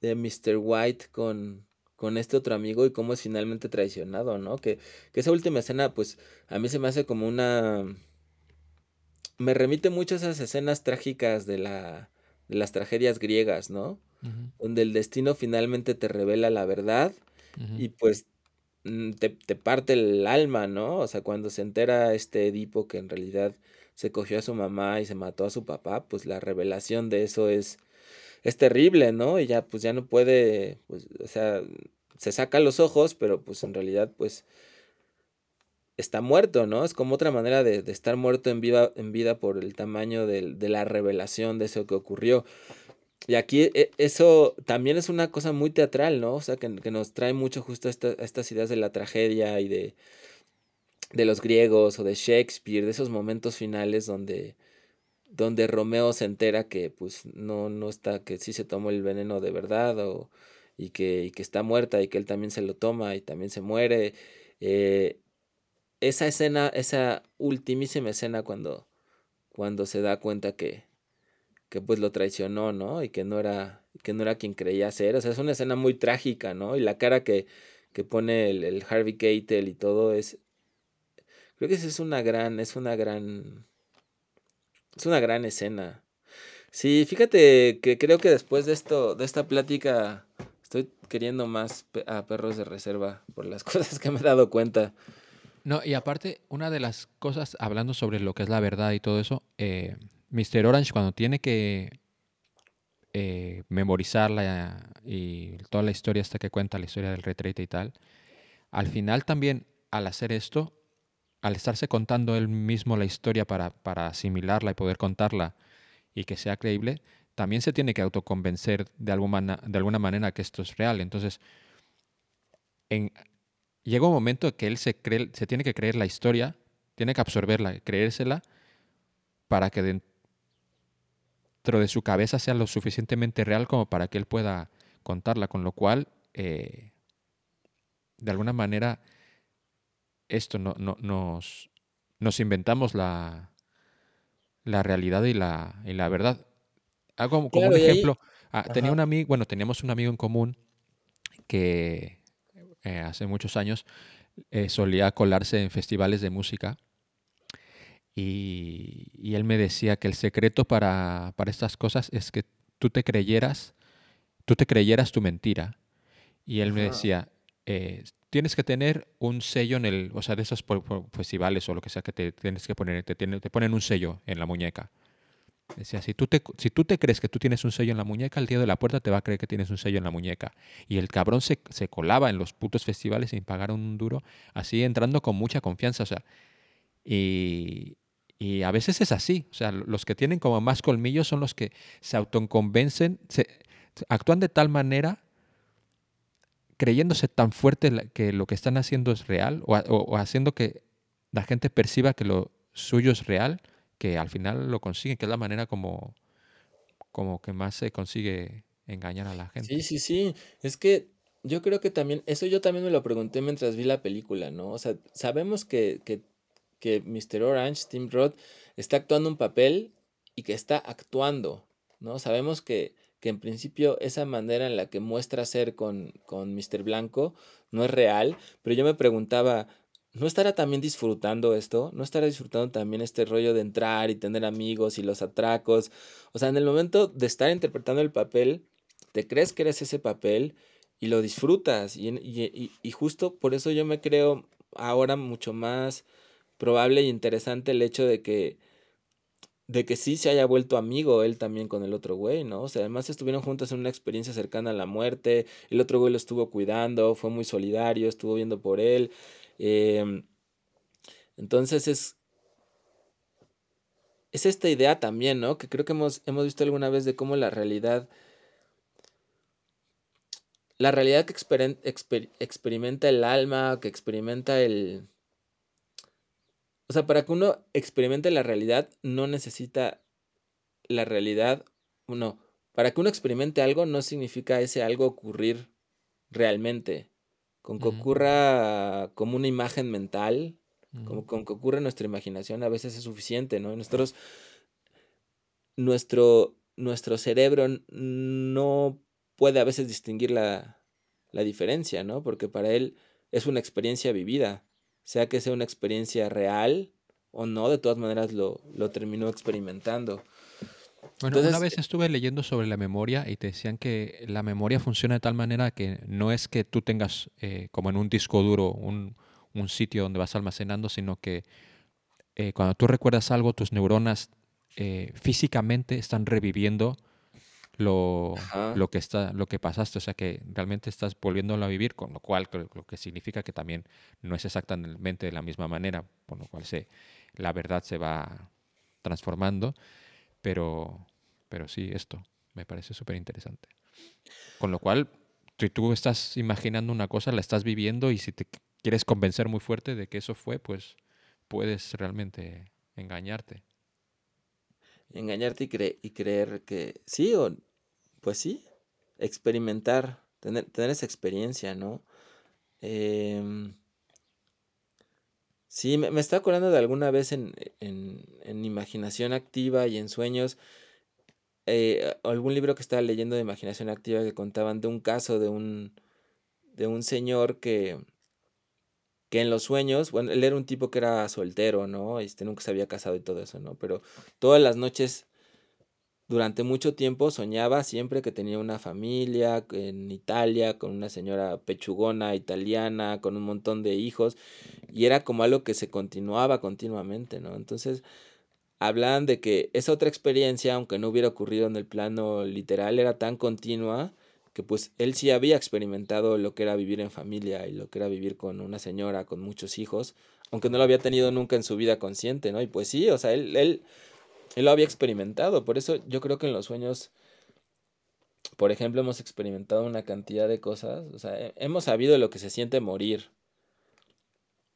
de Mr. White con, con este otro amigo y cómo es finalmente traicionado, ¿no? Que, que esa última escena, pues, a mí se me hace como una... Me remite mucho a esas escenas trágicas de, la, de las tragedias griegas, ¿no? Uh -huh. Donde el destino finalmente te revela la verdad uh -huh. y pues te, te, parte el alma, ¿no? O sea, cuando se entera este Edipo que en realidad se cogió a su mamá y se mató a su papá, pues la revelación de eso es, es terrible, ¿no? Y ya, pues ya no puede, pues, o sea, se saca los ojos, pero pues en realidad, pues, está muerto, ¿no? Es como otra manera de, de estar muerto en vida, en vida por el tamaño de la revelación de eso que ocurrió. Y aquí eh, eso también es una cosa muy teatral, ¿no? O sea, que, que nos trae mucho justo esta, estas ideas de la tragedia y de, de los griegos o de Shakespeare, de esos momentos finales donde, donde Romeo se entera que pues no, no está, que sí se tomó el veneno de verdad o, y, que, y que está muerta y que él también se lo toma y también se muere. Eh, esa escena, esa ultimísima escena cuando, cuando se da cuenta que, que pues lo traicionó, ¿no? Y que no era, que no era quien creía ser. O sea, es una escena muy trágica, ¿no? Y la cara que, que pone el, el Harvey Keitel y todo es creo que es una gran es una gran es una gran escena sí fíjate que creo que después de esto de esta plática estoy queriendo más a perros de reserva por las cosas que me he dado cuenta No, y aparte, una de las cosas, hablando sobre lo que es la verdad y todo eso, eh, Mr. Orange cuando tiene que eh, memorizarla y toda la historia hasta que cuenta, la historia del retrete y tal, al final también, al hacer esto, al estarse contando él mismo la historia para, para asimilarla y poder contarla y que sea creíble, también se tiene que autoconvencer de alguna, de alguna manera que esto es real. Entonces, en, llega un momento que él se, cree, se tiene que creer la historia, tiene que absorberla, creérsela, para que dentro de su cabeza sea lo suficientemente real como para que él pueda contarla, con lo cual, eh, de alguna manera, esto no, no- nos, nos inventamos la, la realidad y la, y la verdad. Hago como Claro, un ahí- ejemplo. ah, tenía un amigo, bueno, teníamos un amigo en común que eh, hace muchos años eh, solía colarse en festivales de música y, y él me decía que el secreto para, para estas cosas es que tú te creyeras, tú te creyeras tu mentira. Y él me decía, eh, tienes que tener un sello en el, o sea, de esos festivales o lo que sea que te tienes que poner, te, te ponen un sello en la muñeca. Decía, si tú, te, si tú te crees que tú tienes un sello en la muñeca, el tío de la puerta te va a creer que tienes un sello en la muñeca. Y el cabrón se, se colaba en los putos festivales sin pagar un duro, así entrando con mucha confianza. O sea, y, a veces es así. O sea, los que tienen como más colmillos son los que se autoconvencen, se, actúan de tal manera, creyéndose tan fuerte que lo que están haciendo es real, o- o haciendo que la gente perciba que lo suyo es real, que al final lo consiguen, que es la manera como, como que más se consigue engañar a la gente. Sí, sí, sí. Es que yo creo que también, eso yo también me lo pregunté mientras vi la película, ¿no? O sea, sabemos que, que, que Mr. Orange, Tim Roth, está actuando un papel y que está actuando, ¿no? Sabemos que, que en principio esa manera en la que muestra ser con, con Mr. Blanco no es real, pero yo me preguntaba, ¿no estará también disfrutando esto? ¿No estará disfrutando también este rollo de entrar y tener amigos y los atracos? O sea, en el momento de estar interpretando el papel, te crees que eres ese papel y lo disfrutas. Y, y- y justo por eso yo me creo ahora mucho más probable y interesante el hecho de que, de que sí se haya vuelto amigo él también con el otro güey, ¿no? O sea, además estuvieron juntos en una experiencia cercana a la muerte, el otro güey lo estuvo cuidando, fue muy solidario, estuvo viendo por él. em, entonces es, es esta idea también, ¿no? Que creo que hemos, hemos visto alguna vez de cómo la realidad la realidad que experimenta el alma, que experimenta el... O sea, para que uno experimente la realidad, no necesita la realidad, no, para que uno experimente algo no significa ese algo ocurrir realmente. Con que ocurra como una imagen mental, como con que ocurra en nuestra imaginación, a veces es suficiente, ¿no? Nosotros, nuestro, nuestro cerebro no puede a veces distinguir la, la diferencia, ¿no? Porque para él es una experiencia vivida, sea que sea una experiencia real o no, de todas maneras lo, lo terminó experimentando. Bueno, una vez estuve leyendo sobre la memoria y te decían que la memoria funciona de tal manera que no es que tú tengas eh, como en un disco duro un, un sitio donde vas almacenando, sino que eh, cuando tú recuerdas algo, tus neuronas eh, físicamente están reviviendo lo, lo que está, lo que pasaste, o sea que realmente estás volviéndolo a vivir, con lo cual lo que significa que también no es exactamente de la misma manera, por lo cual se, la verdad se va transformando, pero, pero sí, esto me parece súper interesante. Con lo cual, si tú estás imaginando una cosa, la estás viviendo y si te qu- quieres convencer muy fuerte de que eso fue, pues puedes realmente engañarte. engañarte y, cre- y creer que sí, o pues sí, experimentar, tener, tener esa experiencia, ¿no? Em, sí, me, me estaba acordando de alguna vez en, en, en imaginación activa y en sueños, eh, algún libro que estaba leyendo de imaginación activa que contaban de un caso de un, de un señor que, que en los sueños, bueno, él era un tipo que era soltero, ¿no? Este, nunca se había casado y todo eso, ¿no? Pero todas las noches, durante mucho tiempo, soñaba siempre que tenía una familia en Italia, con una señora pechugona italiana, con un montón de hijos, y era como algo que se continuaba continuamente, ¿no? Entonces, hablan de que esa otra experiencia, aunque no hubiera ocurrido en el plano literal, era tan continua que pues él sí había experimentado lo que era vivir en familia y lo que era vivir con una señora, con muchos hijos, aunque no lo había tenido nunca en su vida consciente, ¿no? Y pues sí, o sea, él, él, él lo había experimentado, por eso yo creo que en los sueños, por ejemplo, hemos experimentado una cantidad de cosas, o sea, he- hemos sabido lo que se siente morir,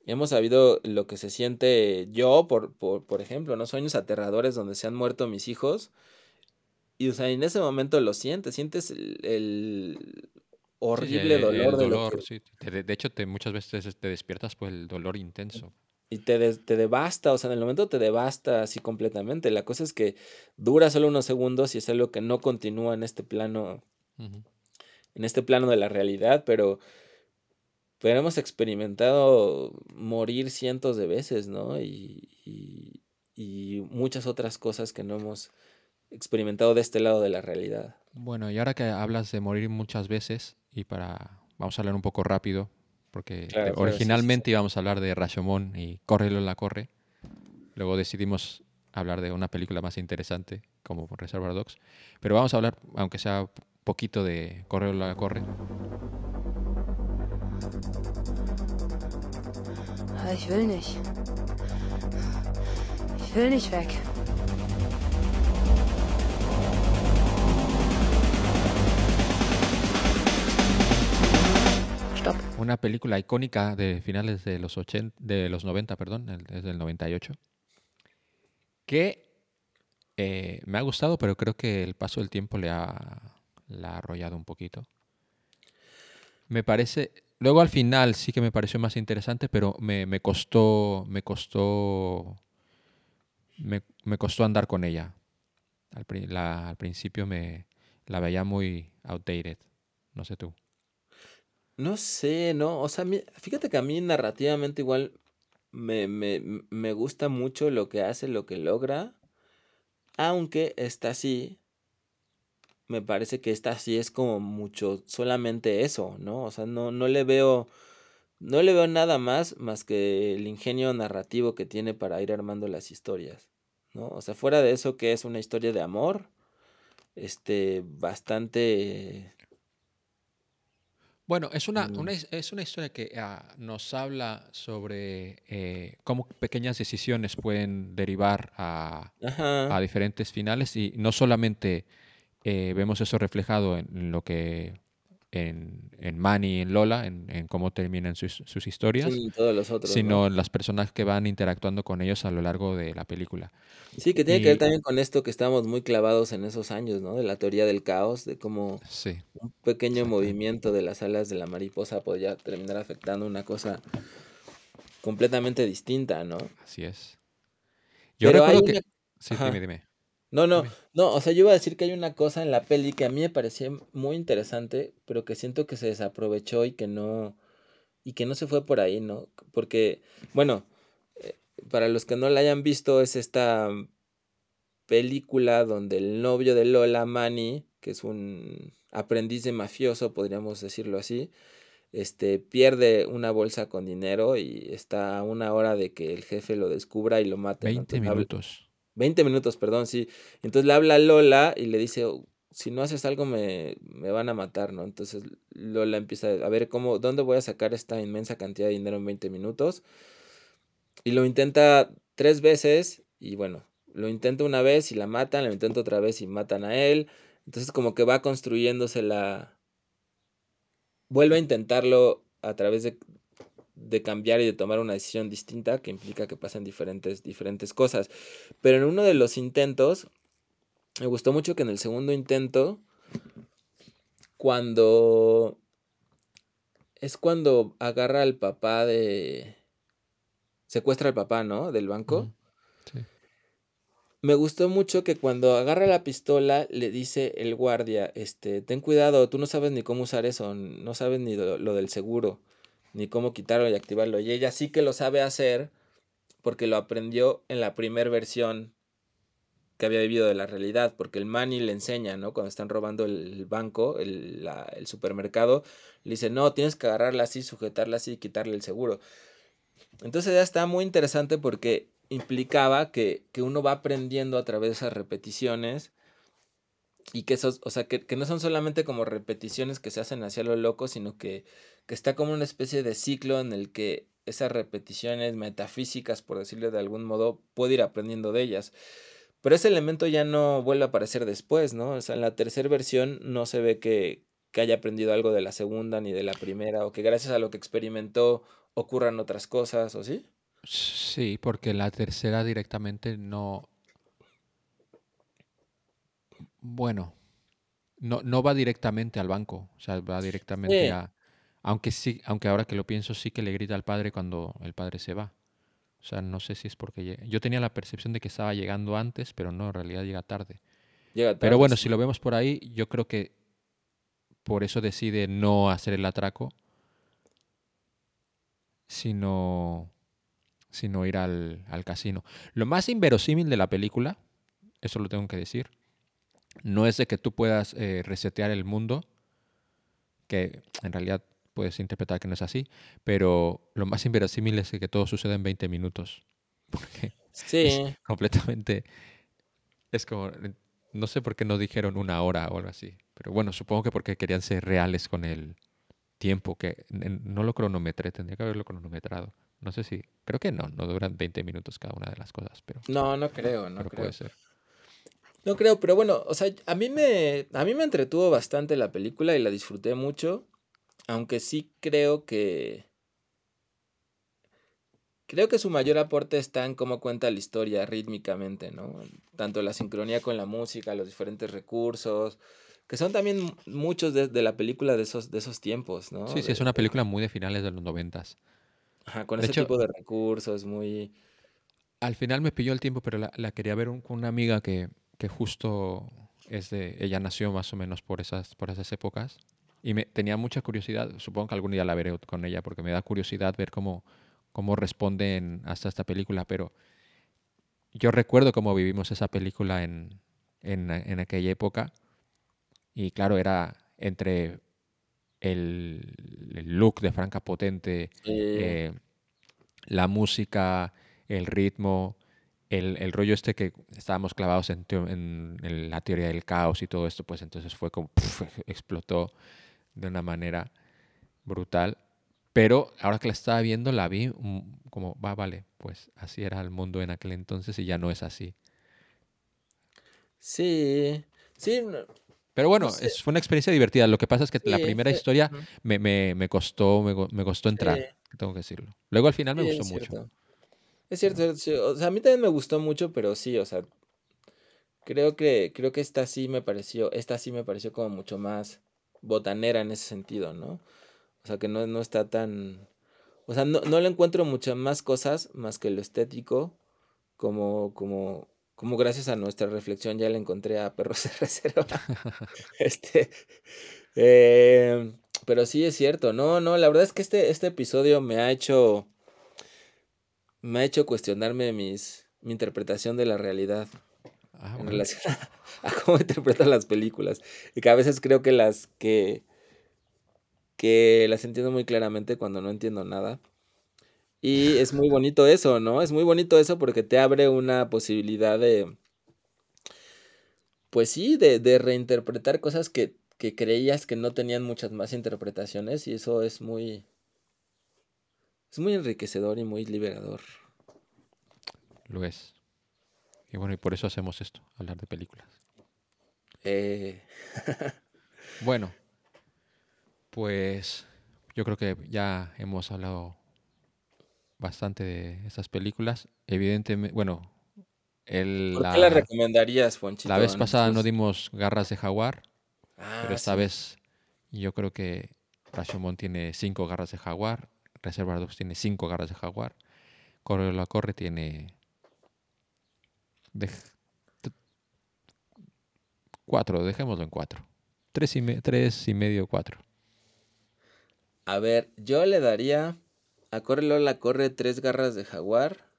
hemos sabido lo que se siente yo, por, por, por ejemplo, ¿no? Sueños aterradores donde se han muerto mis hijos. Y, o sea, en ese momento lo sientes, sientes el, el Sí, sí, horrible el, dolor el de lo dolor, que... sí. Te- De, de hecho, te, muchas veces te despiertas por el dolor intenso. Y te, des- te devasta, o sea, en el momento te devasta así completamente. La cosa es que dura solo unos segundos y es algo que no continúa en este plano, en este plano de la realidad, pero, pero hemos experimentado morir cientos de veces, ¿no? Y, y, y muchas otras cosas que no hemos experimentado de este lado de la realidad. Bueno, y ahora que hablas de morir muchas veces, y para, vamos a hablar un poco rápido, porque Claro, de- claro, sí, sí, sí. originalmente íbamos a hablar de Rashomon y Córrelo la corre. Luego decidimos hablar de una película más interesante, como Reservoir Dogs. Pero vamos a hablar, aunque sea poquito, de Córrelo la corre. Ich will nicht. Ich will nicht weg. Una película icónica de finales de los 80, de los 90, perdón, es del 98. Que eh, me ha gustado, pero creo que el paso del tiempo le ha, la ha arrollado un poquito. Me parece. Luego al final sí que me pareció más interesante, pero me, me costó. Me costó. Me, me costó andar con ella. Al, al principio me la veía muy outdated. No sé tú. No sé, ¿no? O sea, mí- fíjate que a mí narrativamente igual me, me, me gusta mucho lo que hace, lo que logra, aunque esta sí, me parece que esta sí es como mucho solamente eso, ¿no? O sea, no, no le veo, no le veo nada más más que el ingenio narrativo que tiene para ir armando las historias, ¿no? O sea, fuera de eso que es una historia de amor, este, bastante... Bueno, es una, Mm. una his- es una historia que ah, nos habla sobre eh, cómo pequeñas decisiones pueden derivar a, diferentes finales y no solamente eh, vemos eso reflejado en lo que en, en Manny y en Lola, en, en cómo terminan sus, sus historias, Sí, y todos los otros, ¿no? sino en las personas que van interactuando con ellos a lo largo de la película. Sí, que tiene que ver también con esto que estábamos muy clavados en esos años, ¿no? De la teoría del caos, de cómo Sí, un pequeño movimiento de las alas de la mariposa podría terminar afectando una cosa completamente distinta, ¿no? así es. Yo Pero recuerdo que... una- Sí, dime, dime. No, no, no, o sea, yo iba a decir que hay una cosa en la peli que a mí me parecía muy interesante, pero que siento que se desaprovechó y que no, y que no se fue por ahí, ¿no? Porque, bueno, eh, para los que no la hayan visto, es esta película donde el novio de Lola, Manny, que es un aprendiz de mafioso, podríamos decirlo así, este, pierde una bolsa con dinero y está a una hora de que el jefe lo descubra y lo mate. ¿no? 20 Entonces habla- minutos. 20 minutos, perdón, sí. Entonces le habla a Lola y le dice, "Oh, si no haces algo me, me van a matar, ¿no? Entonces Lola empieza a ver cómo, dónde voy a sacar esta inmensa cantidad de dinero en 20 minutos. Y lo intenta tres veces y bueno, lo intenta una vez y la matan, lo intenta otra vez y matan a él. Entonces como que va construyéndose la... Vuelve a intentarlo a través de, de cambiar y de tomar una decisión distinta que implica que pasen diferentes, diferentes cosas. Pero en uno de los intentos, me gustó mucho que en el segundo intento, cuando... Es cuando agarra al papá de... Secuestra al papá, ¿no? Del banco. Sí. me gustó mucho que cuando agarra la pistola le dice el guardia, este, ten cuidado, tú no sabes ni cómo usar eso, no sabes ni lo, lo del seguro, ni cómo quitarlo y activarlo. Y ella sí que lo sabe hacer porque lo aprendió en la primera versión que había vivido de la realidad, porque el Manny le enseña, ¿no? Cuando están robando el banco, el, el supermercado, le dice, no, tienes que agarrarla así, sujetarla así y quitarle el seguro. Entonces ya está muy interesante porque implicaba que, que uno va aprendiendo a través de esas repeticiones y que esos, o sea, que, que no son solamente como repeticiones que se hacen hacia lo loco, sino que, que está como una especie de ciclo en el que esas repeticiones metafísicas, por decirlo de algún modo, puede ir aprendiendo de ellas. Pero ese elemento ya no vuelve a aparecer después, ¿no? O sea, en la tercera versión no se ve que, que haya aprendido algo de la segunda ni de la primera, o que gracias a lo que experimentó ocurran otras cosas, ¿o sí? Sí, porque la tercera directamente no. Bueno, no, no va directamente al banco, o sea, va directamente Sí. a. Aunque sí, aunque ahora que lo pienso, sí que le grita al padre cuando el padre se va. O sea, no sé si es porque lle- yo tenía la percepción de que estaba llegando antes, pero no, en realidad llega tarde. Llega Pero tarde, bueno, sí. si lo vemos por ahí, yo creo que por eso decide no hacer el atraco, sino, sino ir al, al casino. Lo más inverosímil de la película, eso lo tengo que decir, no es de que tú puedas eh, resetear el mundo, que en realidad puedes interpretar que no es así, pero lo más inverosímil es que todo sucede en 20 minutos. Porque es Sí, completamente... Es como... No sé por qué no dijeron una hora o algo así. Pero bueno, supongo que porque querían ser reales con el tiempo, que no lo cronometré, tendría que haberlo cronometrado. No sé si... Creo que no, no duran 20 minutos cada una de las cosas, pero, no, no creo, no pero creo. puede ser. No creo, pero bueno, o sea, a mí me, a mí me entretuvo bastante la película y la disfruté mucho, aunque sí creo que, creo que su mayor aporte está en cómo cuenta la historia rítmicamente, ¿no? Tanto la sincronía con la música, los diferentes recursos, que son también muchos de, de la película de esos, de esos tiempos, ¿no? Sí, sí, es una película muy de finales de los noventas. ajá, con De ese hecho, tipo de recursos, muy... al final me pilló el tiempo, pero la, la quería ver un- con una amiga que, que justo es de... Ella nació más o menos por esas, por esas épocas. Y me tenía mucha curiosidad, supongo que algún día la veré con ella, porque me da curiosidad ver cómo, cómo responden hasta esta película, pero yo recuerdo cómo vivimos esa película en, en, en aquella época. Y claro, era entre el, el look de Franca Potente, eh, eh, la música, el ritmo, el, el rollo este que estábamos clavados en, en- en la teoría del caos y todo esto, pues entonces fue como ¡puf! explotó de una manera brutal. Pero ahora que la estaba viendo, la vi mm, como, va, vale, pues así era el mundo en aquel entonces y ya no es así. sí, sí, Pero bueno, no sé, es, fue una experiencia divertida. Lo que pasa es que la primera sí, historia me, me- me costó, me, me costó sí. entrar, tengo que decirlo. Luego al final me gustó es mucho. Es cierto, es cierto, o sea, a mí también me gustó mucho, pero sí, o sea, creo que, creo que esta sí me pareció, esta sí me pareció como mucho más botanera en ese sentido, ¿no? O sea, que no, no está tan, o sea, no, no le encuentro muchas más cosas más que lo estético, como, como, como gracias a nuestra reflexión ya le encontré a Perros de Reserva. Este, eh, pero sí es cierto, no, no, la verdad es que este, este episodio me ha hecho me ha hecho cuestionarme mis, mi interpretación de la realidad Ah, en relación a, a cómo interpretan las películas. Y que a veces creo que las que, que las entiendo muy claramente cuando no entiendo nada. Y es muy bonito eso, ¿no? Es muy bonito eso porque te abre una posibilidad de, pues sí, de, de reinterpretar cosas que, que creías que no tenían muchas más interpretaciones y eso es muy, es muy enriquecedor y muy liberador. Lo es. Y bueno, y por eso hacemos esto, hablar de películas. Eh, Bueno, pues yo creo que ya hemos hablado bastante de estas películas. Evidentemente, bueno, el, ¿Por qué la la, recomendarías, la Ponchito? vez a pasada no dimos garras de jaguar, Ah, pero esta sí. vez yo creo que Rashomon tiene cinco garras de jaguar, Reservoir Dogs tiene cinco garras de jaguar, Corre la Corre tiene de, Cuatro, dejémoslo en cuatro. Tres y, me- tres y medio, cuatro. A ver, yo le daría a Corre Lola Corre tres garras de jaguar.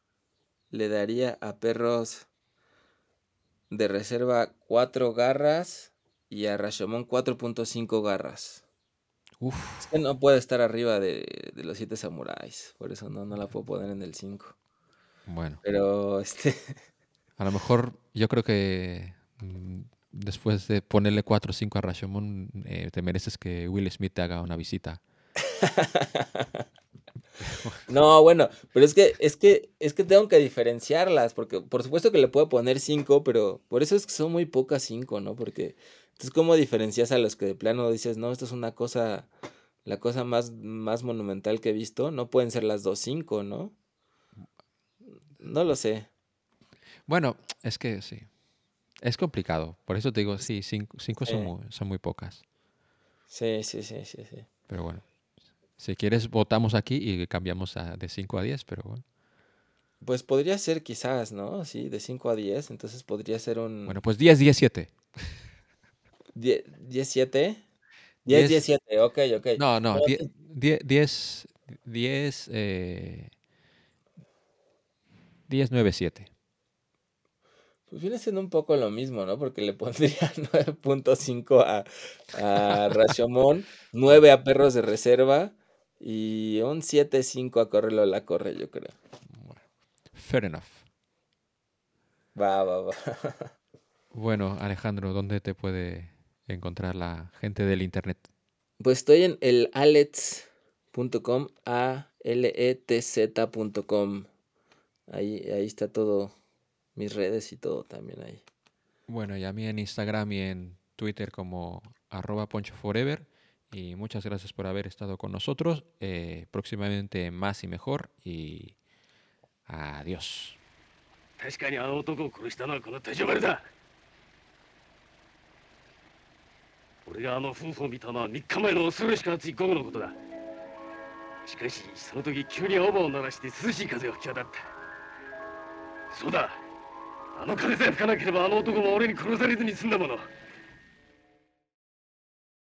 Le daría a perros de reserva cuatro garras y a Rashomon 4.5 garras. Uf, Es que no puede estar arriba de, de los siete samuráis, por eso no, no la puedo poner en el 5. bueno. Pero este, A lo mejor yo creo que mm, después de ponerle 4 o 5 a Rashomon, eh, te mereces que Will Smith te haga una visita. no, bueno, pero es que, es que, es que tengo que diferenciarlas, porque por supuesto que le puedo poner 5, pero por eso es que son muy pocas 5, ¿no? Porque entonces, ¿cómo diferencias a los que de plano dices, no, esto es una cosa, la cosa más, más monumental que he visto? No pueden ser las dos 5, ¿no? No lo sé. Bueno, es que sí. Es complicado. Por eso te digo, sí, 5 son, muy, son muy pocas. Sí, sí, sí, sí, sí. Pero bueno. Si quieres, votamos aquí y cambiamos a- de 5 a 10, pero bueno. Pues podría ser quizás, ¿no? Sí, de 5 a 10, entonces podría ser un... Bueno, pues 10, 10, 7. Die- 17. 10, Diez- 17, ok, ok. No, no, No, 10, 10, 10, 10, eh, 10, 9, 7. Pues viene siendo un poco lo mismo, ¿no? Porque le pondría 9.5 a, a Rashomon, 9 a Perros de Reserva y un 7.5 a Corre Lola Corre, yo creo. Fair enough. Va, va, va. Bueno, Alejandro, ¿dónde te puede encontrar la gente del internet? Pues estoy en el alets.com, a l e t z.com. Ahí, ahí está todo, mis redes y todo también ahí. Bueno, y a mí en Instagram y en Twitter como arroba ponchoforever. Y muchas gracias por haber estado con nosotros. Eh, próximamente más y mejor. Y adiós. 確かにあの男を殺したのはこの手錠丸だ俺があの夫婦を見たのは3日前の恐ろしく暑い午後のことだしかしその時急に青葉を鳴らして涼しい風が吹き渡ったそうだ あの風さえ吹かなければあの男も俺に殺されずに済んだもの。